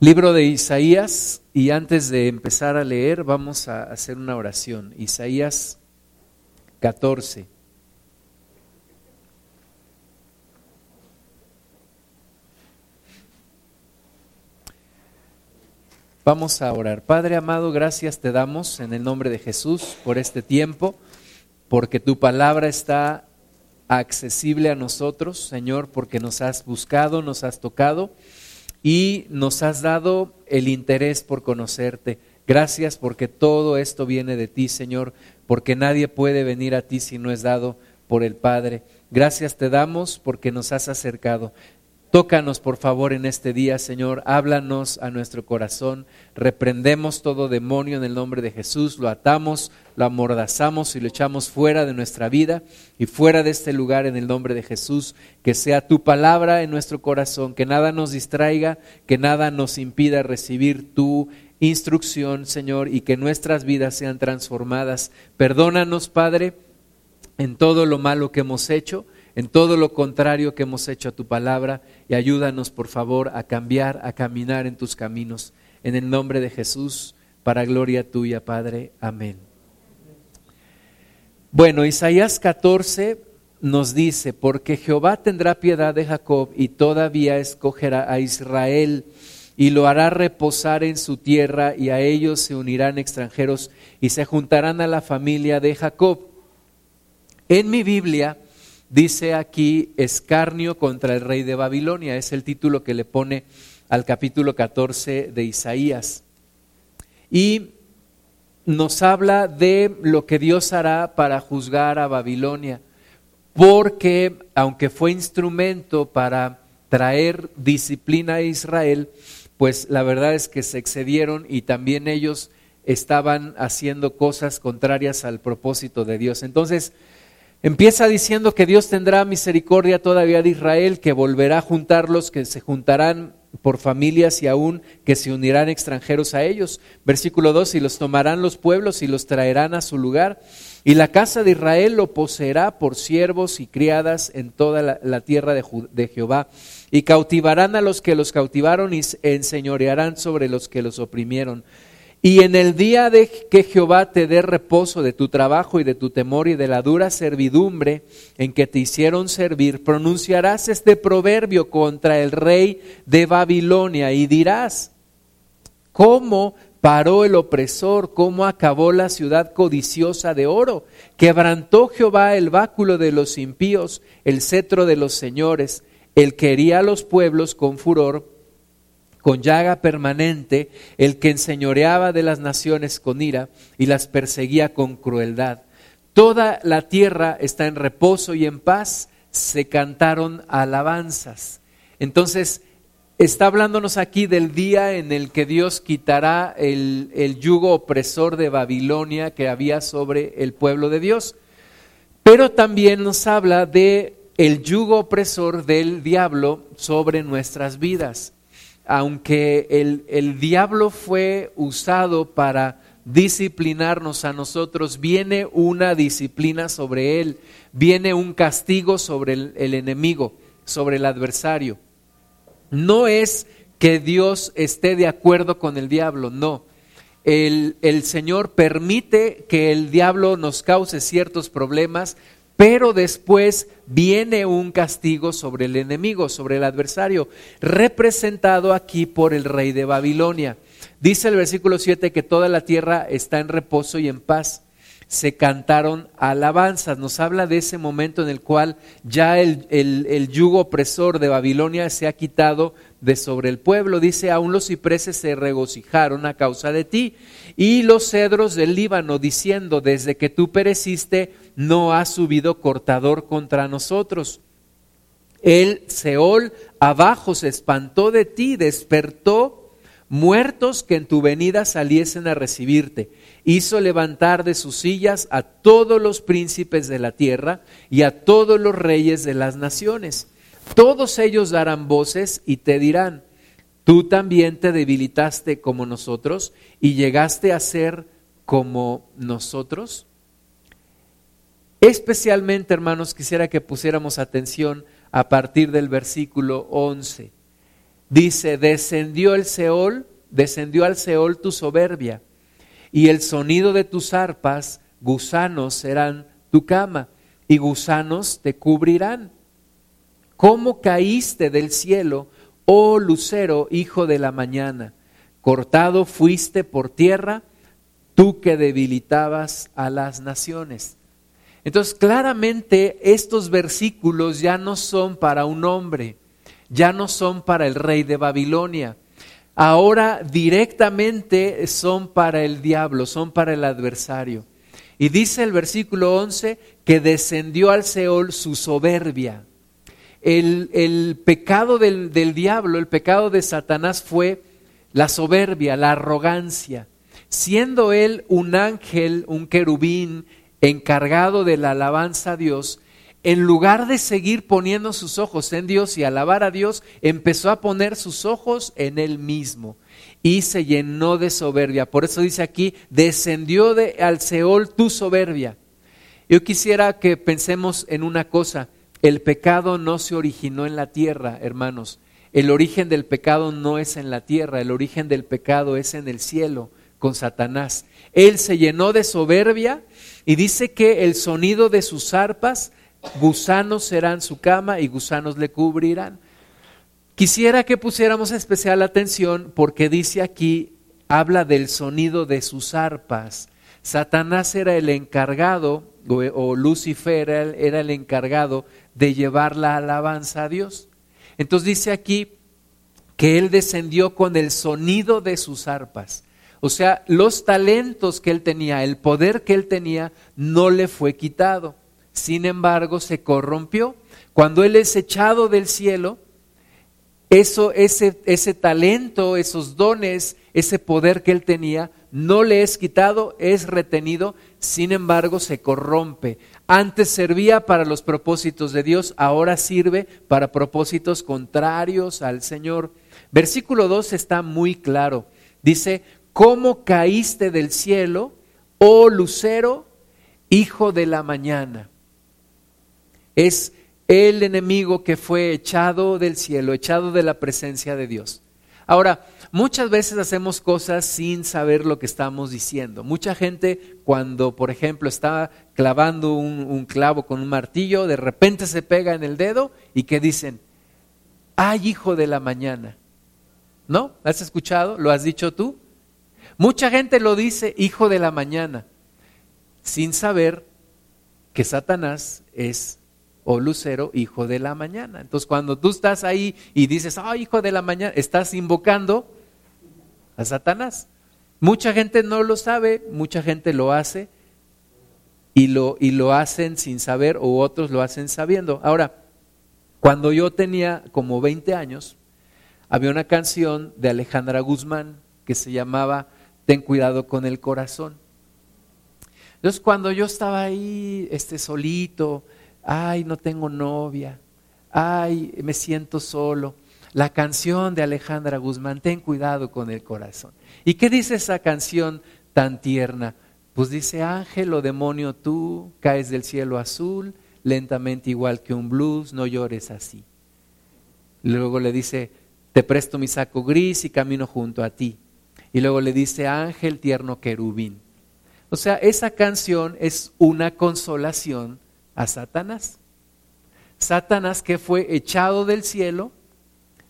Libro de Isaías y antes de empezar a leer vamos a hacer una oración. Isaías 14. Vamos a orar. Padre amado, gracias te damos en el nombre de Jesús por este tiempo, porque tu palabra está accesible a nosotros, Señor, porque nos has buscado, nos has tocado y nos has dado el interés por conocerte. Gracias porque todo esto viene de ti, Señor, porque nadie puede venir a ti si no es dado por el Padre. Gracias te damos porque nos has acercado. Tócanos, por favor, en este día, Señor. Háblanos a nuestro corazón. Reprendemos todo demonio en el nombre de Jesús. Lo atamos, lo amordazamos y lo echamos fuera de nuestra vida y fuera de este lugar en el nombre de Jesús. Que sea tu palabra en nuestro corazón. Que nada nos distraiga, que nada nos impida recibir tu instrucción, Señor, y que nuestras vidas sean transformadas. Perdónanos, Padre, en todo lo malo que hemos hecho en todo lo contrario que hemos hecho a tu palabra y ayúdanos por favor a cambiar, a caminar en tus caminos. En el nombre de Jesús, para gloria tuya, Padre. Amén. Bueno, Isaías 14 nos dice, porque Jehová tendrá piedad de Jacob y todavía escogerá a Israel y lo hará reposar en su tierra y a ellos se unirán extranjeros y se juntarán a la familia de Jacob. En mi Biblia dice aquí escarnio contra el rey de Babilonia, es el título que le pone al capítulo 14 de Isaías. Y nos habla de lo que Dios hará para juzgar a Babilonia, porque aunque fue instrumento para traer disciplina a Israel, pues la verdad es que se excedieron y también ellos estaban haciendo cosas contrarias al propósito de Dios. Entonces, Empieza diciendo que Dios tendrá misericordia todavía de Israel, que volverá a juntarlos, que se juntarán por familias y aún que se unirán extranjeros a ellos. Versículo 2, y los tomarán los pueblos y los traerán a su lugar. Y la casa de Israel lo poseerá por siervos y criadas en toda la, tierra de, de Jehová. Y cautivarán a los que los cautivaron y enseñorearán sobre los que los oprimieron. Y en el día de que Jehová te dé reposo de tu trabajo y de tu temor y de la dura servidumbre en que te hicieron servir, pronunciarás este proverbio contra el rey de Babilonia y dirás, ¿cómo paró el opresor? ¿Cómo acabó la ciudad codiciosa de oro? Quebrantó Jehová el báculo de los impíos, el cetro de los señores, el que hería a los pueblos con furor con llaga permanente, el que enseñoreaba de las naciones con ira y las perseguía con crueldad. Toda la tierra está en reposo y en paz, se cantaron alabanzas. Entonces, está hablándonos aquí del día en el que Dios quitará el, el yugo opresor de Babilonia que había sobre el pueblo de Dios. Pero también nos habla de el yugo opresor del diablo sobre nuestras vidas aunque el, diablo fue usado para disciplinarnos a nosotros, viene una disciplina sobre él, viene un castigo sobre el, enemigo, sobre el adversario. No es que Dios esté de acuerdo con el diablo, no. El, el, Señor permite que el diablo nos cause ciertos problemas pero después viene un castigo sobre el enemigo, sobre el adversario, representado aquí por el rey de Babilonia. Dice el versículo 7 que toda la tierra está en reposo y en paz. Se cantaron alabanzas. Nos habla de ese momento en el cual ya el, el yugo opresor de Babilonia se ha quitado de sobre el pueblo. Dice, aún los cipreses se regocijaron a causa de ti y los cedros del Líbano, diciendo, desde que tú pereciste, no ha subido cortador contra nosotros. El Seol abajo se espantó de ti, despertó muertos que en tu venida saliesen a recibirte. Hizo levantar de sus sillas a todos los príncipes de la tierra y a todos los reyes de las naciones. Todos ellos darán voces y te dirán, tú también te debilitaste como nosotros y llegaste a ser como nosotros. Especialmente, hermanos, quisiera que pusiéramos atención a partir del versículo 11. dice, descendió el Seol, descendió al Seol tu soberbia, y el sonido de tus arpas, gusanos serán tu cama, y gusanos te cubrirán. ¿Cómo caíste del cielo, oh lucero, hijo de la mañana? Cortado fuiste por tierra, tú que debilitabas a las naciones. Entonces, claramente estos versículos ya no son para un hombre, ya no son para el rey de Babilonia. Ahora directamente son para el diablo, son para el adversario. Y dice el versículo 11 que descendió al Seol su soberbia. El, pecado del, del diablo, el pecado de Satanás fue la soberbia, la arrogancia. Siendo él un ángel, un querubín, encargado de la alabanza a Dios, en lugar de seguir poniendo sus ojos en Dios y alabar a Dios, empezó a poner sus ojos en él mismo y se llenó de soberbia. Por eso dice aquí, descendió de, al Seol tu soberbia. Yo quisiera que pensemos en una cosa, el pecado no se originó en la tierra, hermanos. El origen del pecado no es en la tierra, el origen del pecado es en el cielo con Satanás. Él se llenó de soberbia y dice que el sonido de sus arpas, gusanos serán su cama y gusanos le cubrirán. Quisiera que pusiéramos especial atención porque dice aquí, habla del sonido de sus arpas. Satanás era el encargado, o, Lucifer era el encargado de llevar la alabanza a Dios. Entonces dice aquí que él descendió con el sonido de sus arpas. O sea, los talentos que él tenía, el poder que él tenía, no le fue quitado. Sin embargo, se corrompió. Cuando él es echado del cielo, eso, ese, ese talento, esos dones, ese poder que él tenía, no le es quitado, es retenido, sin embargo se corrompe. Antes servía para los propósitos de Dios, ahora sirve para propósitos contrarios al Señor. Versículo 2 está muy claro. Dice, ¿cómo caíste del cielo, oh lucero, hijo de la mañana? Es el enemigo que fue echado del cielo, echado de la presencia de Dios. Ahora, muchas veces hacemos cosas sin saber lo que estamos diciendo. Mucha gente cuando, por ejemplo, está clavando un, clavo con un martillo, de repente se pega en el dedo y que dicen, ay hijo de la mañana. ¿No? ¿Has escuchado? ¿Lo has dicho tú? Mucha gente lo dice hijo de la mañana, sin saber que Satanás es o lucero, hijo de la mañana. Entonces cuando tú estás ahí y dices, oh, hijo de la mañana, estás invocando a Satanás. Mucha gente no lo sabe, mucha gente lo hace y lo, y lo hacen sin saber o otros lo hacen sabiendo. Ahora, cuando yo tenía como 20 años, había una canción de Alejandra Guzmán que se llamaba ten cuidado con el corazón. Entonces cuando yo estaba ahí, este solito, ay, no tengo novia, ay, me siento solo. La canción de Alejandra Guzmán, ten cuidado con el corazón. ¿Y qué dice esa canción tan tierna? Pues dice, ángel o demonio tú, caes del cielo azul, lentamente igual que un blues, no llores así. Luego le dice, te presto mi saco gris y camino junto a ti. Y luego le dice ángel tierno querubín. O sea, esa canción es una consolación a Satanás. Satanás que fue echado del cielo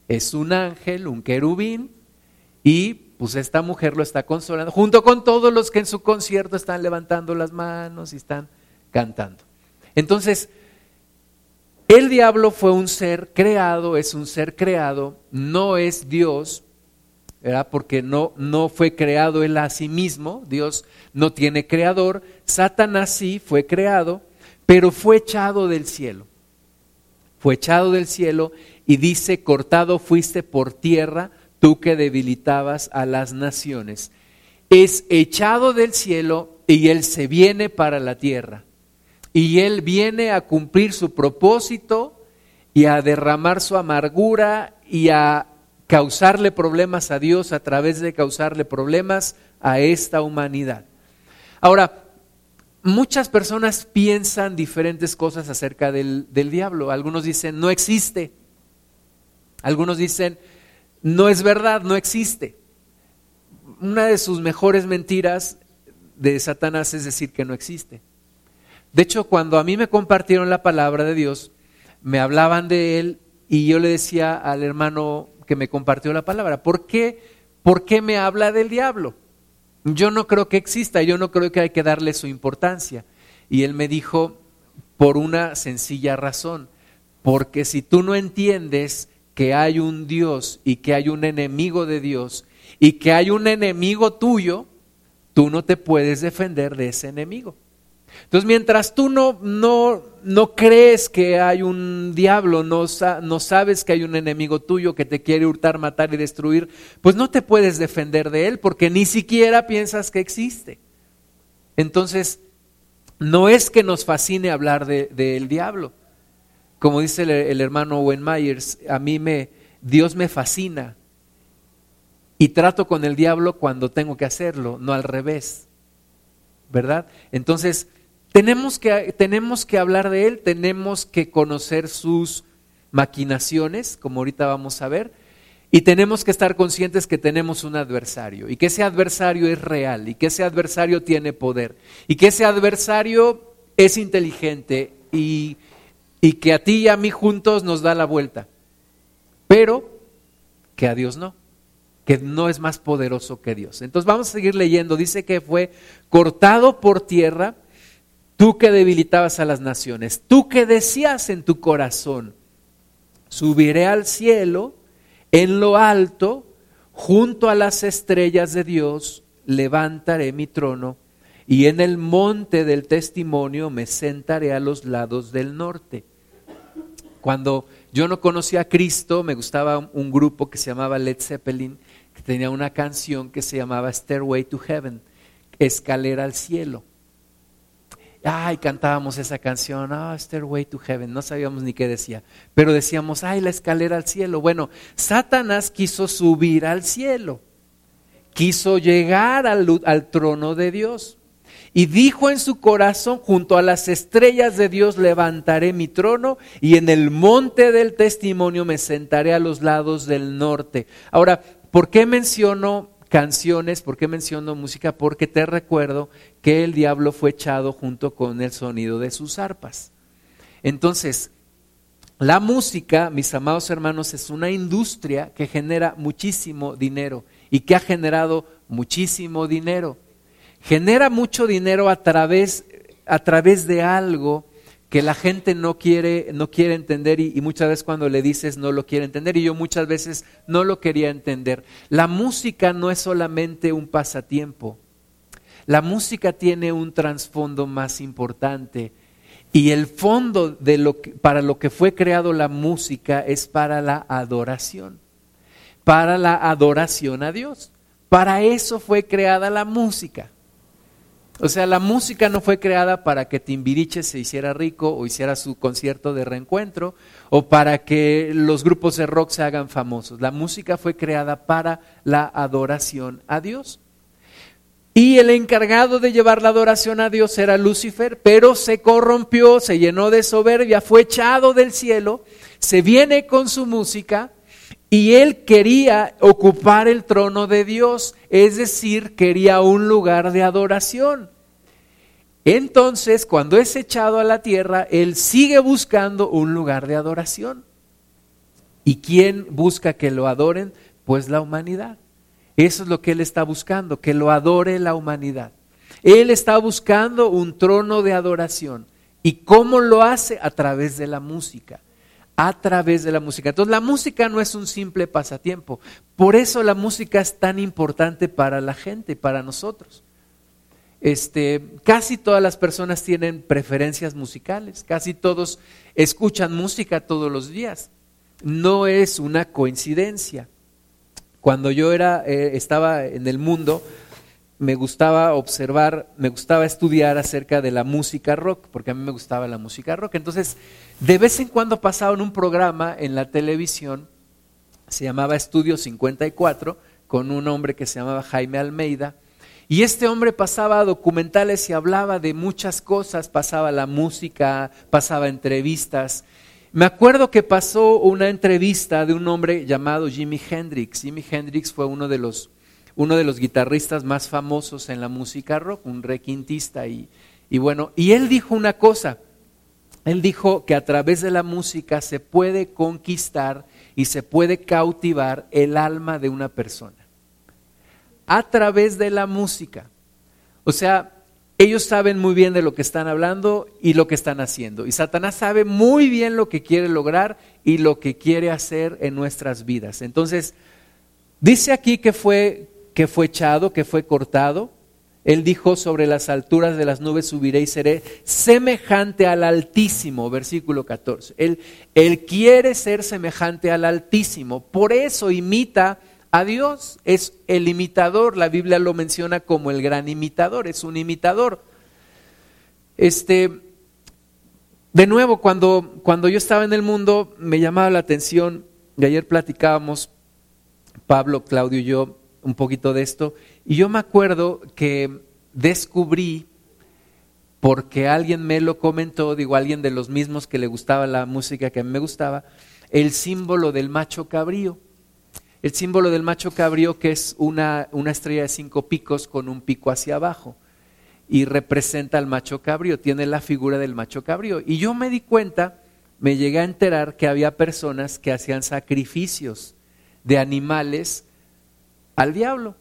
es un ángel, un querubín, y pues esta mujer lo está consolando, junto con todos los que en su concierto están levantando las manos y están cantando. Entonces, el diablo fue un ser creado, es un ser creado, no es Dios, porque no, no fue creado él a sí mismo, Dios no tiene creador, Satanás sí fue creado, pero fue echado del cielo. Fue echado del cielo y dice, cortado fuiste por tierra, tú que debilitabas a las naciones. Es echado del cielo y él se viene para la tierra. Y él viene a cumplir su propósito y a derramar su amargura y a causarle problemas a Dios a través de causarle problemas a esta humanidad. Ahora, muchas personas piensan diferentes cosas acerca del, diablo. Algunos dicen, no existe. Algunos dicen, no es verdad, no existe. Una de sus mejores mentiras de Satanás es decir que no existe. De hecho, cuando a mí me compartieron la palabra de Dios, me hablaban de él y yo le decía al hermano que me compartió la palabra, ¿por qué, ¿por qué me habla del diablo? Yo no creo que exista, yo no creo que hay que darle su importancia. Y él me dijo, por una sencilla razón, porque si tú no entiendes que hay un Dios y que hay un enemigo de Dios y que hay un enemigo tuyo, tú no te puedes defender de ese enemigo. Entonces, mientras tú no, no, no crees que hay un diablo, no, no sabes que hay un enemigo tuyo que te quiere hurtar, matar y destruir, pues no te puedes defender de él porque ni siquiera piensas que existe. Entonces, no es que nos fascine hablar del de, diablo. Como dice el, el, hermano Owen Myers, a mí me, Dios me fascina y trato con el diablo cuando tengo que hacerlo, no al revés. ¿Verdad? Entonces, tenemos que, tenemos que hablar de él, tenemos que conocer sus maquinaciones, como ahorita vamos a ver, y tenemos que estar conscientes que tenemos un adversario y que ese adversario es real y que ese adversario tiene poder y que ese adversario es inteligente y, y que a ti y a mí juntos nos da la vuelta, pero que a Dios no que no es más poderoso que Dios. Entonces vamos a seguir leyendo. Dice que fue cortado por tierra Tú que debilitabas a las naciones, tú que decías en tu corazón, subiré al cielo, en lo alto, junto a las estrellas de Dios, levantaré mi trono, y en el monte del testimonio me sentaré a los lados del norte. Cuando yo no conocía a Cristo, me gustaba un grupo que se llamaba Led Zeppelin, que tenía una canción que se llamaba Stairway to Heaven, Escalera al cielo ay, cantábamos esa canción, ah, Stairway to Heaven, no sabíamos ni qué decía, pero decíamos, ay, la escalera al cielo. Bueno, Satanás quiso subir al cielo, quiso llegar al trono de Dios. Y dijo en su corazón, junto a las estrellas de Dios levantaré mi trono y en el monte del testimonio me sentaré a los lados del norte. Ahora, ¿por qué menciono canciones, ¿por qué menciono música? Porque te recuerdo que el diablo fue echado junto con el sonido de sus arpas. Entonces, la música, mis amados hermanos, es una industria que genera muchísimo dinero y que ha generado muchísimo dinero. Genera mucho dinero a través, a través de algo que la gente no quiere, no quiere entender y, muchas veces cuando le dices no lo quiere entender y yo muchas veces no lo quería entender. La música no es solamente un pasatiempo, la música tiene un trasfondo más importante y el fondo de lo que, para lo que fue creado la música es para la adoración, para la adoración a Dios. Para eso fue creada la música. O sea, la música no fue creada para que Timbiriche se hiciera rico o hiciera su concierto de reencuentro o para que los grupos de rock se hagan famosos. La música fue creada para la adoración a Dios. Y el encargado de llevar la adoración a Dios era Lucifer, pero se corrompió, se llenó de soberbia, fue echado del cielo, se viene con su música y él quería ocupar el trono de Dios, es decir, quería un lugar de adoración. Entonces, cuando es echado a la tierra, él sigue buscando un lugar de adoración. ¿Y quién busca que lo adoren? Pues la humanidad. Eso es lo que él está buscando, que lo adore la humanidad. Él está buscando un trono de adoración. ¿Y cómo lo hace? A través de la música a través de la música. Entonces la música no es un simple pasatiempo. Por eso la música es tan importante para la gente, para nosotros. Este, casi todas las personas tienen preferencias musicales, casi todos escuchan música todos los días. No es una coincidencia. Cuando yo era, eh, estaba en el mundo, me gustaba observar, me gustaba estudiar acerca de la música rock, porque a mí me gustaba la música rock. Entonces, de vez en cuando pasaba en un programa en la televisión, se llamaba Estudio 54, con un hombre que se llamaba Jaime Almeida, y este hombre pasaba documentales y hablaba de muchas cosas, pasaba la música, pasaba entrevistas, Me acuerdo que pasó una entrevista de un hombre llamado Jimi Hendrix. Jimi Hendrix fue uno de los, uno de los guitarristas más famosos en la música rock, un requintista. Y, y bueno, y él dijo una cosa. Él dijo que a través de la música se puede conquistar y se puede cautivar el alma de una persona. A través de la música. O sea, ellos saben muy bien de lo que están hablando y lo que están haciendo. Y Satanás sabe muy bien lo que quiere lograr y lo que quiere hacer en nuestras vidas. Entonces, dice aquí que fue, que fue echado, que fue cortado. Él dijo, sobre las alturas de las nubes subiré y seré semejante al Altísimo, versículo 14. Él, quiere ser semejante al Altísimo, por eso imita a Dios. Es el imitador, la Biblia lo menciona como el gran imitador, es un imitador. Este, de nuevo, cuando, cuando yo estaba en el mundo, me llamaba la atención, y ayer platicábamos, Pablo, Claudio y yo, un poquito de esto, y yo me acuerdo que descubrí, porque alguien me lo comentó, digo, alguien de los mismos que le gustaba la música que a mí me gustaba, el símbolo del macho cabrío el símbolo del macho cabrío que es una, una estrella de cinco picos con un pico hacia abajo y representa al macho cabrío, tiene la figura del macho cabrío. Y yo me di cuenta, me llegué a enterar que había personas que hacían sacrificios de animales al diablo.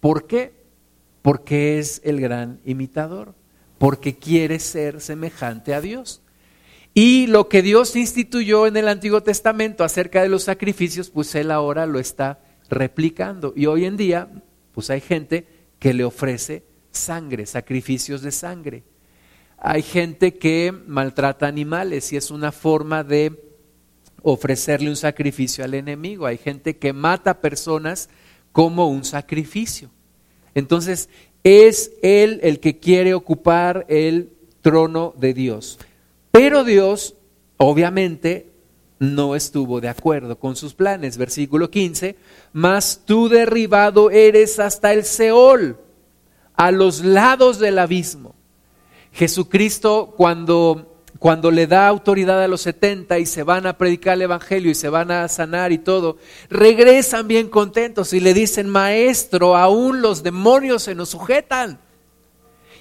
¿Por qué? Porque es el gran imitador, porque quiere ser semejante a Dios. Y lo que Dios instituyó en el Antiguo Testamento acerca de los sacrificios, pues Él ahora lo está replicando. Y hoy en día, pues hay gente que le ofrece sangre, sacrificios de sangre. Hay gente que maltrata animales y es una forma de ofrecerle un sacrificio al enemigo. Hay gente que mata personas como un sacrificio. Entonces, es Él el que quiere ocupar el trono de Dios. Pero Dios, obviamente, no estuvo de acuerdo con sus planes. Versículo 15, mas tú derribado eres hasta el Seol, a los lados del abismo. Jesucristo cuando, cuando le da autoridad a los 70 y se van a predicar el Evangelio y se van a sanar y todo, regresan bien contentos y le dicen, maestro, aún los demonios se nos sujetan.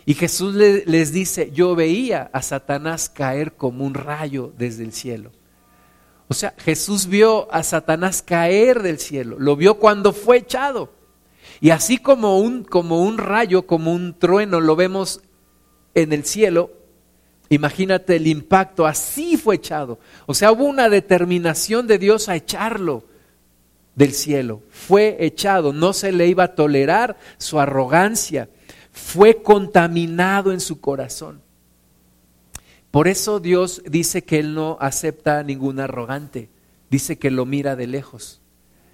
Y Jesús les dice, yo veía a Satanás caer como un rayo desde el cielo. O sea, Jesús vio a Satanás caer del cielo, lo vio cuando fue echado. Y así como un, como un rayo, como un trueno, lo vemos en el cielo, imagínate el impacto, así fue echado. O sea, hubo una determinación de Dios a echarlo del cielo. Fue echado, no se le iba a tolerar su arrogancia fue contaminado en su corazón. Por eso Dios dice que Él no acepta a ningún arrogante, dice que lo mira de lejos.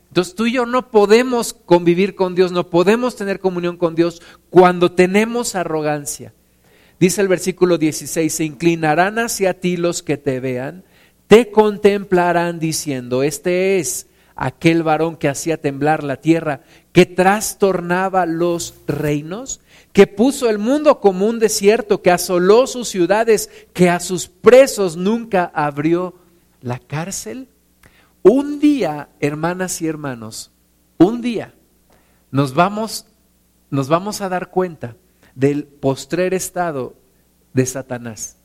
Entonces tú y yo no podemos convivir con Dios, no podemos tener comunión con Dios cuando tenemos arrogancia. Dice el versículo 16, se inclinarán hacia ti los que te vean, te contemplarán diciendo, este es aquel varón que hacía temblar la tierra, que trastornaba los reinos que puso el mundo como un desierto, que asoló sus ciudades, que a sus presos nunca abrió la cárcel. Un día, hermanas y hermanos, un día nos vamos, nos vamos a dar cuenta del postrer estado de Satanás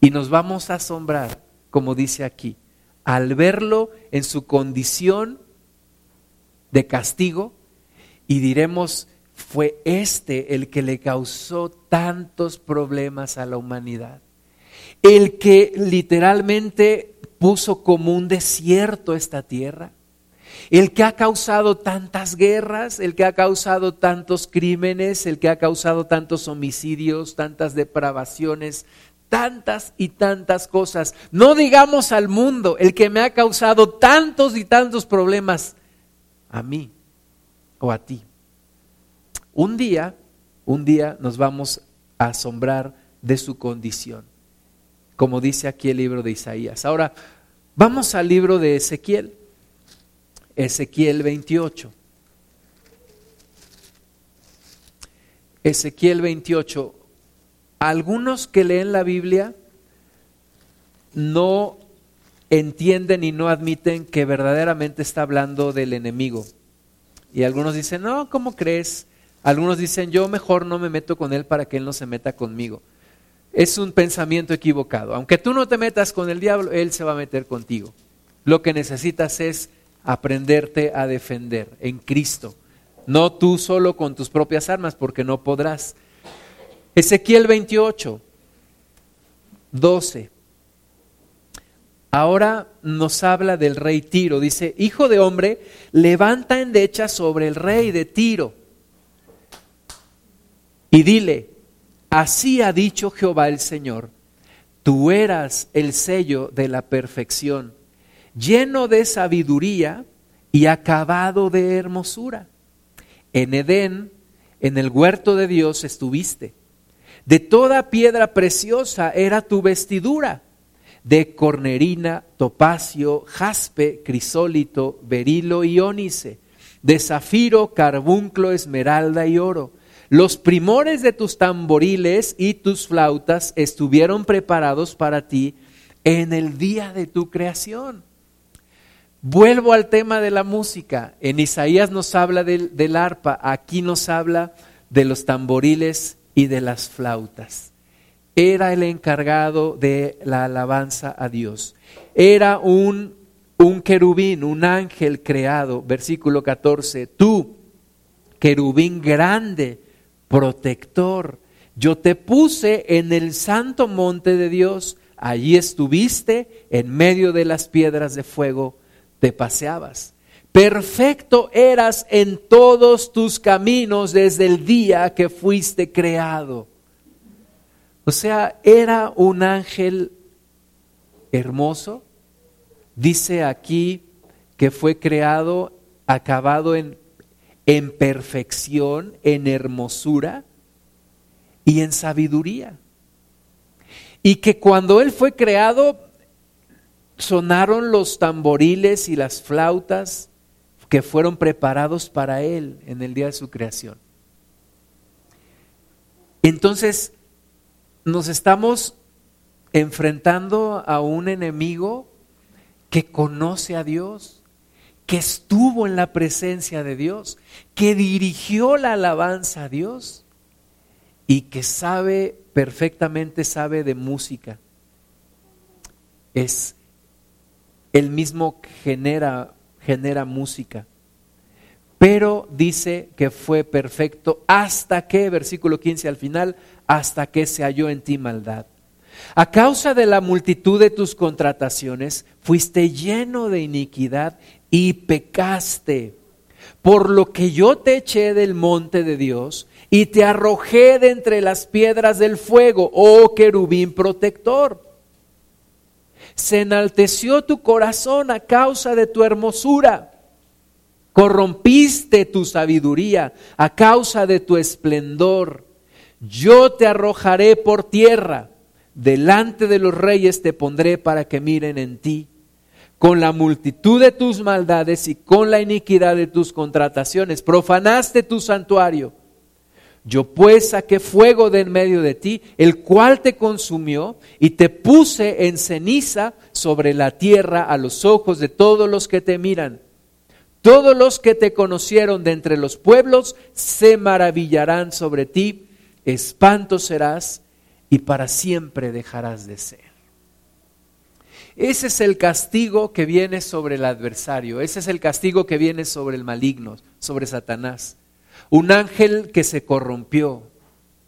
y nos vamos a asombrar, como dice aquí, al verlo en su condición de castigo y diremos, fue este el que le causó tantos problemas a la humanidad. El que literalmente puso como un desierto esta tierra. El que ha causado tantas guerras, el que ha causado tantos crímenes, el que ha causado tantos homicidios, tantas depravaciones, tantas y tantas cosas. No digamos al mundo, el que me ha causado tantos y tantos problemas a mí o a ti. Un día, un día nos vamos a asombrar de su condición, como dice aquí el libro de Isaías. Ahora, vamos al libro de Ezequiel, Ezequiel 28. Ezequiel 28. Algunos que leen la Biblia no entienden y no admiten que verdaderamente está hablando del enemigo. Y algunos dicen, no, ¿cómo crees? Algunos dicen, yo mejor no me meto con él para que él no se meta conmigo. Es un pensamiento equivocado. Aunque tú no te metas con el diablo, él se va a meter contigo. Lo que necesitas es aprenderte a defender en Cristo. No tú solo con tus propias armas, porque no podrás. Ezequiel 28, 12. Ahora nos habla del rey Tiro. Dice, hijo de hombre, levanta endecha sobre el rey de Tiro. Y dile, así ha dicho Jehová el Señor, tú eras el sello de la perfección, lleno de sabiduría y acabado de hermosura. En Edén, en el huerto de Dios estuviste. De toda piedra preciosa era tu vestidura de cornerina, topacio, jaspe, crisólito, berilo y ónice, de zafiro, carbunclo, esmeralda y oro. Los primores de tus tamboriles y tus flautas estuvieron preparados para ti en el día de tu creación. Vuelvo al tema de la música. En Isaías nos habla del, arpa, aquí nos habla de los tamboriles y de las flautas era el encargado de la alabanza a Dios. Era un, un querubín, un ángel creado, versículo 14, tú, querubín grande, protector, yo te puse en el santo monte de Dios, allí estuviste, en medio de las piedras de fuego, te paseabas. Perfecto eras en todos tus caminos desde el día que fuiste creado. O sea, era un ángel hermoso. Dice aquí que fue creado, acabado en, en perfección, en hermosura y en sabiduría. Y que cuando él fue creado, sonaron los tamboriles y las flautas que fueron preparados para él en el día de su creación. Entonces, nos estamos enfrentando a un enemigo que conoce a Dios, que estuvo en la presencia de Dios, que dirigió la alabanza a Dios y que sabe perfectamente, sabe de música. Es el mismo genera, genera música. Pero dice que fue perfecto hasta que, versículo 15 al final, hasta que se halló en ti maldad. A causa de la multitud de tus contrataciones, fuiste lleno de iniquidad y pecaste. Por lo que yo te eché del monte de Dios y te arrojé de entre las piedras del fuego, oh querubín protector. Se enalteció tu corazón a causa de tu hermosura. Corrompiste tu sabiduría a causa de tu esplendor yo te arrojaré por tierra, delante de los reyes te pondré para que miren en ti. Con la multitud de tus maldades y con la iniquidad de tus contrataciones, profanaste tu santuario. Yo pues saqué fuego de en medio de ti, el cual te consumió, y te puse en ceniza sobre la tierra a los ojos de todos los que te miran. Todos los que te conocieron de entre los pueblos se maravillarán sobre ti espanto serás y para siempre dejarás de ser. Ese es el castigo que viene sobre el adversario, ese es el castigo que viene sobre el maligno, sobre Satanás. Un ángel que se corrompió,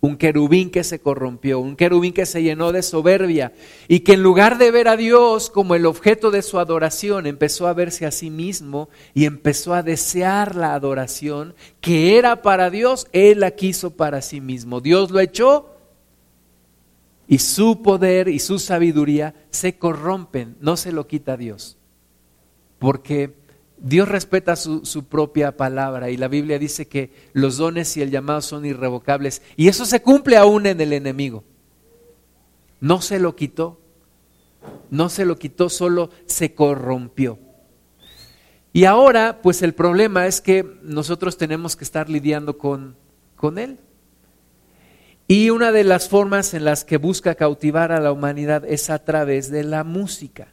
un querubín que se corrompió, un querubín que se llenó de soberbia y que en lugar de ver a Dios como el objeto de su adoración, empezó a verse a sí mismo y empezó a desear la adoración que era para Dios, él la quiso para sí mismo. Dios lo echó y su poder y su sabiduría se corrompen, no se lo quita Dios, porque Dios respeta su, propia palabra y la Biblia dice que los dones y el llamado son irrevocables y eso se cumple aún en el enemigo. No se lo quitó, no se lo quitó, solo se corrompió. Y ahora, pues el problema es que nosotros tenemos que estar lidiando con, con él. Y una de las formas en las que busca cautivar a la humanidad es a través de la música.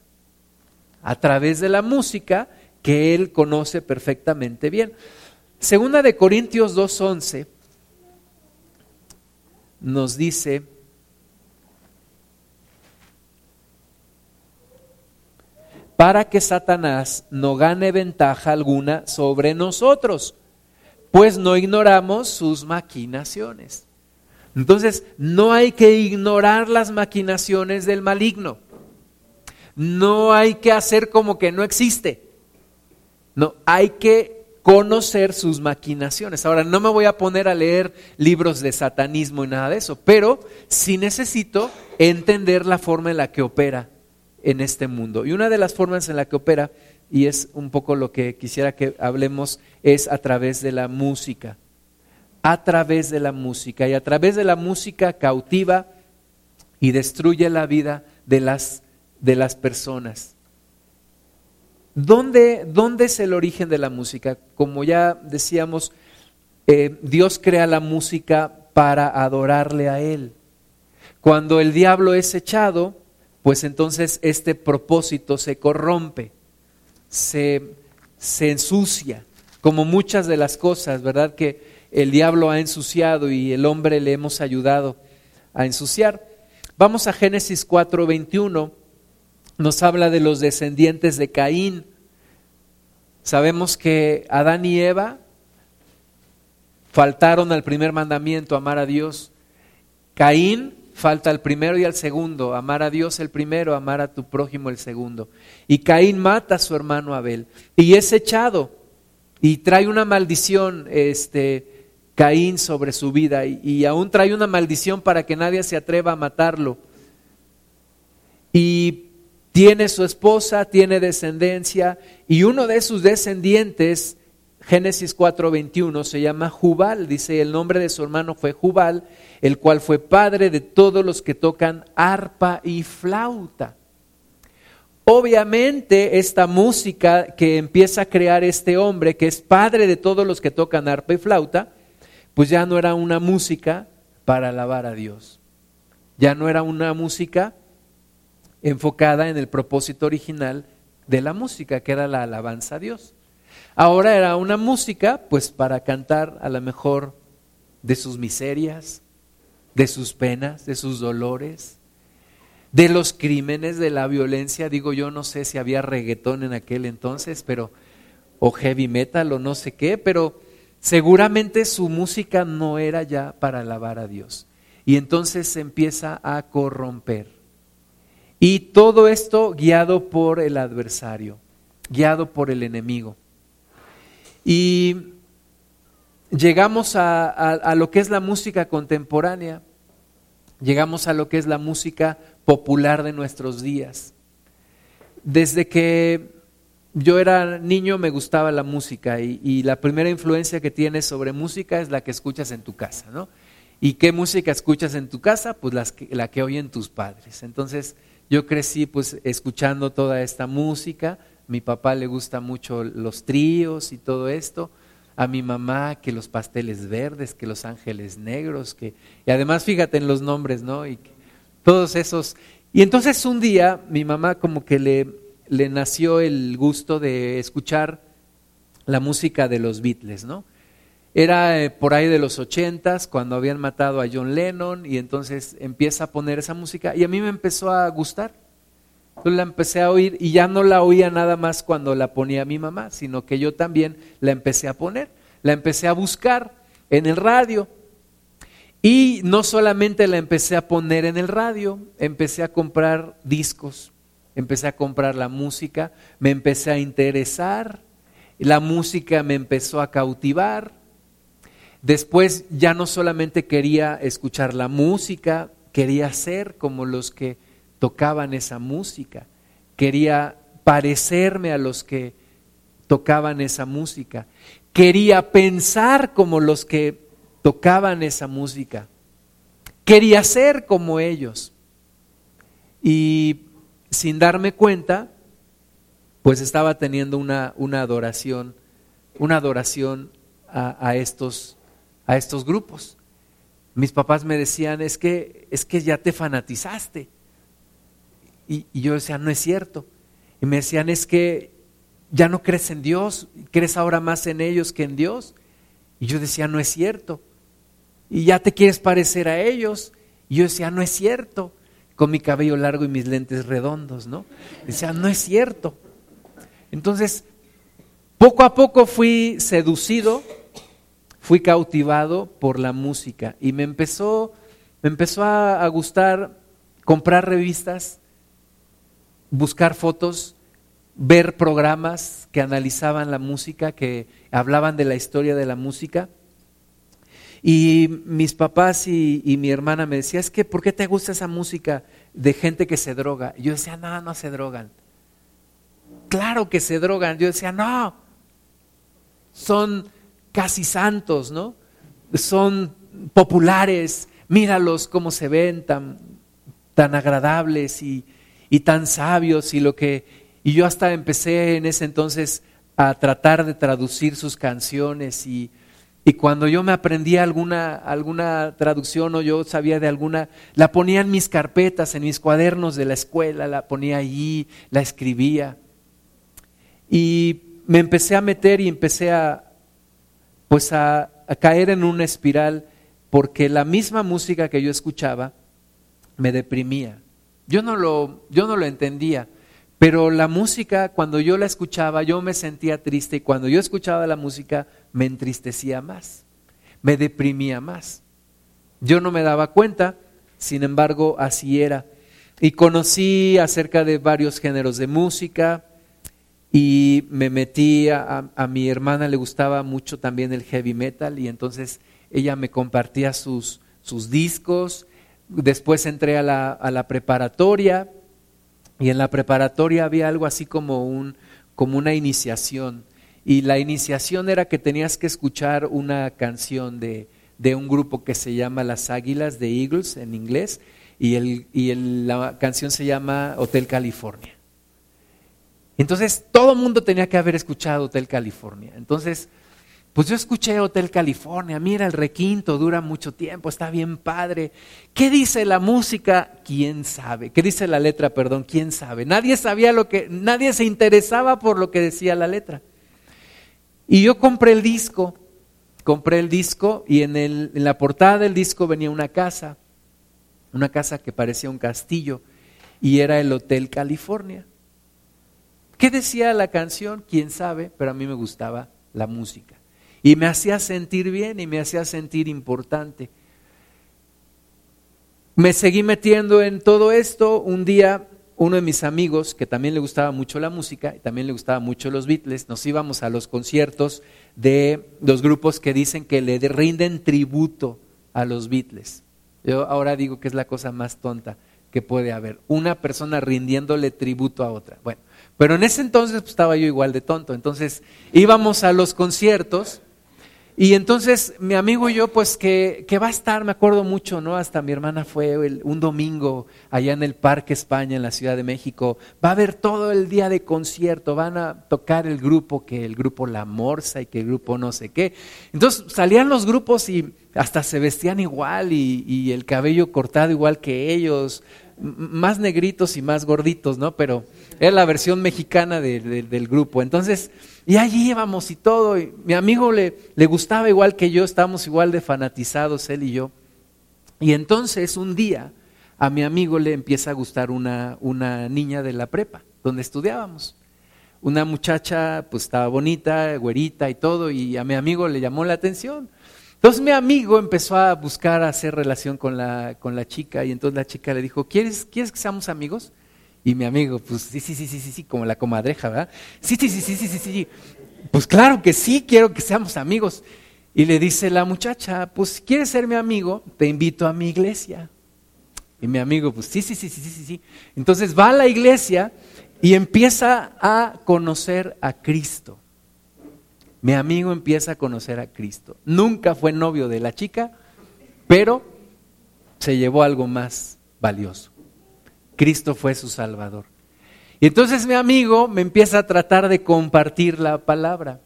a través de la música que él conoce perfectamente bien. Segunda de Corintios 2.11 nos dice, para que Satanás no gane ventaja alguna sobre nosotros, pues no ignoramos sus maquinaciones. Entonces, no hay que ignorar las maquinaciones del maligno. No hay que hacer como que no existe. No, hay que conocer sus maquinaciones. Ahora, no me voy a poner a leer libros de satanismo y nada de eso, pero sí necesito entender la forma en la que opera en este mundo. Y una de las formas en la que opera, y es un poco lo que quisiera que hablemos, es a través de la música. A través de la música. Y a través de la música cautiva y destruye la vida de las, de las personas. ¿Dónde, ¿Dónde, es el origen de la música? Como ya decíamos, eh, Dios crea la música para adorarle a Él. Cuando el diablo es echado, pues entonces este propósito se corrompe, se, se ensucia, como muchas de las cosas, ¿verdad? Que el diablo ha ensuciado y el hombre le hemos ayudado a ensuciar. Vamos a Génesis 4:21, nos habla de los descendientes de Caín. Sabemos que Adán y Eva faltaron al primer mandamiento, amar a Dios. Caín falta el primero y el segundo, amar a Dios el primero, amar a tu prójimo el segundo. Y Caín mata a su hermano Abel y es echado y trae una maldición este Caín sobre su vida y, y aún trae una maldición para que nadie se atreva a matarlo. Y tiene su esposa, tiene descendencia y uno de sus descendientes Génesis 4:21 se llama Jubal, dice el nombre de su hermano fue Jubal, el cual fue padre de todos los que tocan arpa y flauta. Obviamente esta música que empieza a crear este hombre, que es padre de todos los que tocan arpa y flauta, pues ya no era una música para alabar a Dios. Ya no era una música enfocada en el propósito original de la música, que era la alabanza a Dios. Ahora era una música, pues para cantar a lo mejor de sus miserias, de sus penas, de sus dolores, de los crímenes, de la violencia. Digo, yo no sé si había reggaetón en aquel entonces, pero, o heavy metal o no sé qué, pero seguramente su música no era ya para alabar a Dios. Y entonces se empieza a corromper. Y todo esto guiado por el adversario, guiado por el enemigo. Y llegamos a, lo que es la música contemporánea, llegamos a lo que es la música popular de nuestros días. Desde que yo era niño me gustaba la música y, la primera influencia que tienes sobre música es la que escuchas en tu casa, ¿no? ¿Y qué música escuchas en tu casa? Pues la que oyen tus padres. Entonces yo crecí pues escuchando toda esta música, mi papá le gusta mucho los tríos y todo esto, a mi mamá que los pasteles verdes, que los ángeles negros, que y además fíjate en los nombres, ¿no? Y todos esos. Y entonces un día mi mamá como que le, le nació el gusto de escuchar la música de los Beatles, ¿no? Era eh, por ahí de los ochentas, cuando habían matado a John Lennon, y entonces empieza a poner esa música, y a mí me empezó a gustar. Yo la empecé a oír y ya no la oía nada más cuando la ponía mi mamá, sino que yo también la empecé a poner, la empecé a buscar en el radio. Y no solamente la empecé a poner en el radio, empecé a comprar discos, empecé a comprar la música, me empecé a interesar, la música me empezó a cautivar. Después ya no solamente quería escuchar la música, quería ser como los que tocaban esa música. Quería parecerme a los que tocaban esa música. Quería pensar como los que tocaban esa música. Quería ser como ellos. Y sin darme cuenta, pues estaba teniendo una, una adoración, una adoración a, a, estos, a estos grupos. Mis papás me decían, es que, es que ya te fanatizaste. Y, yo decía, no es cierto. Y me decían, es que ya no crees en Dios, crees ahora más en ellos que en Dios. Y yo decía, no es cierto. Y ya te quieres parecer a ellos. Y yo decía, no es cierto. Con mi cabello largo y mis lentes redondos, ¿no? Decía, no es cierto. Entonces, poco a poco fui seducido, fui cautivado por la música y me empezó, me empezó a, gustar comprar revistas, buscar fotos, ver programas que analizaban la música, que hablaban de la historia de la música. Y mis papás y, mi hermana me decían, es que, ¿por qué te gusta esa música de gente que se droga? Y yo decía, no, no se drogan. Claro que se drogan. Yo decía, no, son casi santos, ¿no? Son populares, míralos cómo se ven tan, tan agradables y, y tan sabios y lo que y yo hasta empecé en ese entonces a tratar de traducir sus canciones y, y cuando yo me aprendía alguna, alguna traducción o yo sabía de alguna, la ponía en mis carpetas, en mis cuadernos de la escuela, la ponía allí, la escribía. Y me empecé a meter y empecé a, pues a, caer en una espiral porque la misma música que yo escuchaba me deprimía. Yo no lo, yo no lo entendía, pero la música, cuando yo la escuchaba, yo me sentía triste y cuando yo escuchaba la música, me entristecía más, me deprimía más. Yo no me daba cuenta, sin embargo, así era. Y conocí acerca de varios géneros de música y me metí a, a mi hermana, le gustaba mucho también el heavy metal y entonces ella me compartía sus, sus discos Después entré a la, a la preparatoria y en la preparatoria había algo así como, un, como una iniciación. Y la iniciación era que tenías que escuchar una canción de, de un grupo que se llama Las Águilas de Eagles en inglés y, el, y el, la canción se llama Hotel California. Entonces todo mundo tenía que haber escuchado Hotel California. Entonces pues yo escuché Hotel California, mira el requinto, dura mucho tiempo, está bien padre. ¿Qué dice la música? ¿Quién sabe? ¿Qué dice la letra? Perdón, ¿quién sabe? Nadie sabía lo que, nadie se interesaba por lo que decía la letra. Y yo compré el disco, compré el disco y en, el, en la portada del disco venía una casa, una casa que parecía un castillo y era el Hotel California. ¿Qué decía la canción? ¿Quién sabe? Pero a mí me gustaba la música. Y me hacía sentir bien y me hacía sentir importante. Me seguí metiendo en todo esto. Un día uno de mis amigos, que también le gustaba mucho la música y también le gustaba mucho los Beatles, nos íbamos a los conciertos de los grupos que dicen que le rinden tributo a los Beatles. Yo ahora digo que es la cosa más tonta que puede haber, una persona rindiéndole tributo a otra. Bueno, pero en ese entonces pues, estaba yo igual de tonto. Entonces íbamos a los conciertos y entonces mi amigo y yo, pues que, que, va a estar, me acuerdo mucho, ¿no? Hasta mi hermana fue un domingo allá en el Parque España, en la Ciudad de México. Va a haber todo el día de concierto, van a tocar el grupo, que el grupo La Morsa y que el grupo no sé qué. Entonces salían los grupos y hasta se vestían igual y, y el cabello cortado igual que ellos, más negritos y más gorditos, ¿no? Pero era la versión mexicana del grupo. Entonces y allí íbamos y todo. Y mi amigo le, le gustaba igual que yo, estábamos igual de fanatizados, él y yo. Y entonces un día a mi amigo le empieza a gustar una, una niña de la prepa, donde estudiábamos. Una muchacha, pues estaba bonita, güerita y todo, y a mi amigo le llamó la atención. Entonces mi amigo empezó a buscar hacer relación con la, con la chica, y entonces la chica le dijo, ¿quieres, ¿quieres que seamos amigos? Y mi amigo, pues sí, sí, sí, sí, sí, sí, como la comadreja, ¿verdad? Sí, sí, sí, sí, sí, sí, sí. Pues claro que sí, quiero que seamos amigos. Y le dice la muchacha, pues quieres ser mi amigo, te invito a mi iglesia. Y mi amigo, pues sí, sí, sí, sí, sí, sí. Entonces va a la iglesia y empieza a conocer a Cristo. Mi amigo empieza a conocer a Cristo. Nunca fue novio de la chica, pero se llevó algo más valioso. Cristo fue su Salvador. Y entonces mi amigo me empieza a tratar de compartir la palabra.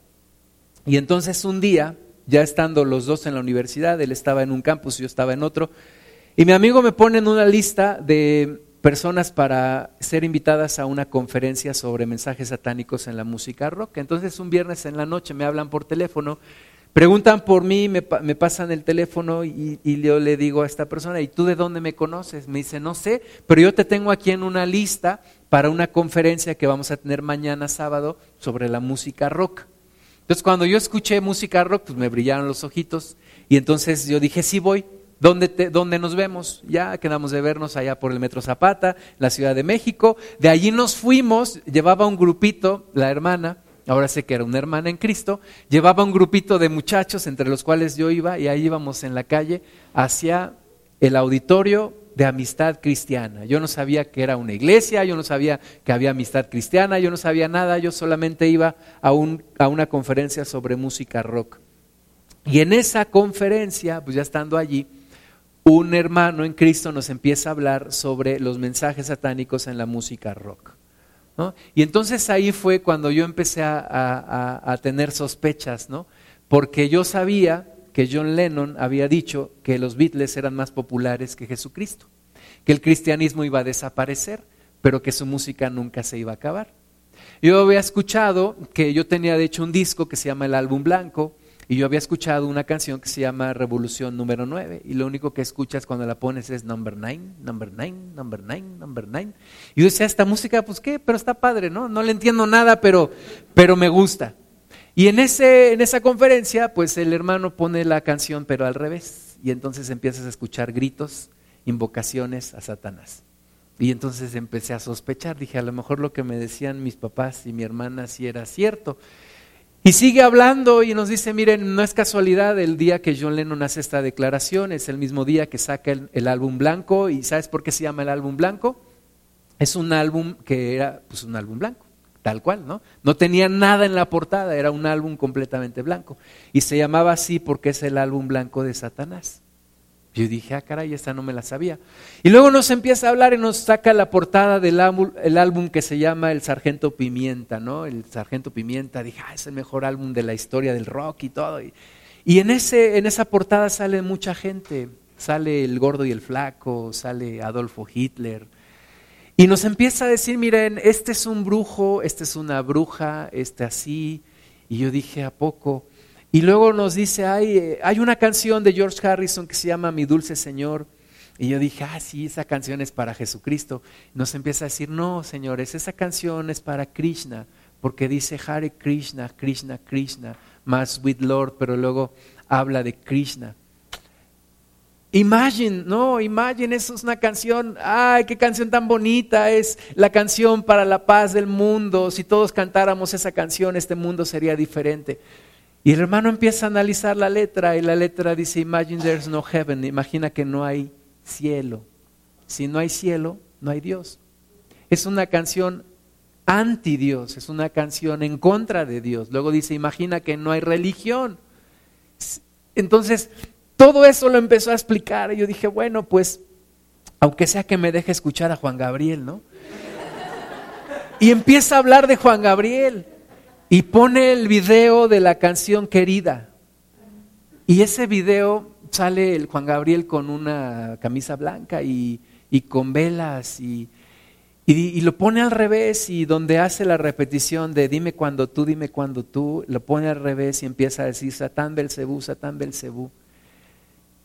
Y entonces un día, ya estando los dos en la universidad, él estaba en un campus y yo estaba en otro, y mi amigo me pone en una lista de, personas para ser invitadas a una conferencia sobre mensajes satánicos en la música rock. Entonces un viernes en la noche me hablan por teléfono, preguntan por mí, me, pasan el teléfono y, y, yo le digo a esta persona, ¿y tú de dónde me conoces? Me dice, no sé, pero yo te tengo aquí en una lista para una conferencia que vamos a tener mañana sábado sobre la música rock. Entonces cuando yo escuché música rock, pues me brillaron los ojitos y entonces yo dije, sí voy. ¿Dónde, te, nos vemos? Ya quedamos de vernos allá por el Metro Zapata, la Ciudad de México. De allí nos fuimos, llevaba un grupito, la hermana, ahora sé que era una hermana en Cristo, llevaba un grupito de muchachos entre los cuales yo iba y ahí íbamos en la calle hacia el auditorio de amistad cristiana. Yo no sabía que era una iglesia, yo no sabía que había amistad cristiana, yo no sabía nada, yo solamente iba a, un, a una conferencia sobre música rock. Y en esa conferencia, pues ya estando allí, un hermano en Cristo nos empieza a hablar sobre los mensajes satánicos en la música rock. Y entonces ahí fue cuando yo empecé a, tener sospechas, ¿no? porque yo sabía que John Lennon había dicho que los Beatles eran más populares que Jesucristo, que el cristianismo iba a desaparecer, pero que su música nunca se iba a acabar. Yo había escuchado que yo tenía de hecho un disco que se llama El Álbum Blanco, y yo había escuchado una canción que se llama Revolución número 9 y lo único que escuchas cuando la pones es number 9, number 9, number 9, number 9. Y yo decía, esta música, pues qué, pero está padre, ¿no? No le entiendo nada, pero, pero me gusta. Y en, ese, en esa conferencia, pues el hermano pone la canción, pero al revés. Y entonces empiezas a escuchar gritos, invocaciones a Satanás. Y entonces empecé a sospechar, dije, a lo mejor lo que me decían mis papás y mi hermana sí era cierto. Y sigue hablando y nos dice, miren, no es casualidad el día que John Lennon hace esta declaración, es el mismo día que saca el, álbum blanco. ¿Y sabes por qué se llama el álbum blanco? Es un álbum que era pues, un álbum blanco, tal cual, ¿no? No tenía nada en la portada, era un álbum completamente blanco. Y se llamaba así porque es el álbum blanco de Satanás. Yo dije, ah, caray, esta no me la sabía. Y luego nos empieza a hablar y nos saca la portada del álbum, el álbum que se llama El Sargento Pimienta, ¿no? El Sargento Pimienta. Dije, ah, es el mejor álbum de la historia del rock y todo. Y, en, ese, en esa portada sale mucha gente. Sale el gordo y el flaco, sale Adolfo Hitler. Y nos empieza a decir, miren, este es un brujo, este es una bruja, este así. Y yo dije, ¿a poco? Y luego nos dice, hay, eh, hay una canción de George Harrison que se llama Mi Dulce Señor. Y yo dije, ah, sí, esa canción es para Jesucristo. Nos empieza a decir, no, señores, esa canción es para Krishna, porque dice Hare Krishna, Krishna, Krishna, más with Lord, pero luego habla de Krishna. Imagine, no, Imagine, eso es una canción, ay, qué canción tan bonita, es la canción para la paz del mundo. Si todos cantáramos esa canción, este mundo sería diferente. Y el hermano empieza a analizar la letra y la letra dice, Imagine there's no heaven, imagina que no hay cielo. Si no hay cielo, no hay Dios. Es una canción anti Dios, es una canción en contra de Dios. Luego dice, imagina que no hay religión. Entonces, todo eso lo empezó a explicar y yo dije, bueno, pues, aunque sea que me deje escuchar a Juan Gabriel, ¿no? Y empieza a hablar de Juan Gabriel y pone el video de la canción Querida. Y ese video sale el Juan Gabriel con una camisa blanca y, con velas y, y, lo pone al revés y donde hace la repetición de dime cuando tú, dime cuando tú, lo pone al revés y empieza a decir Satán Belcebú, Satán Belcebú.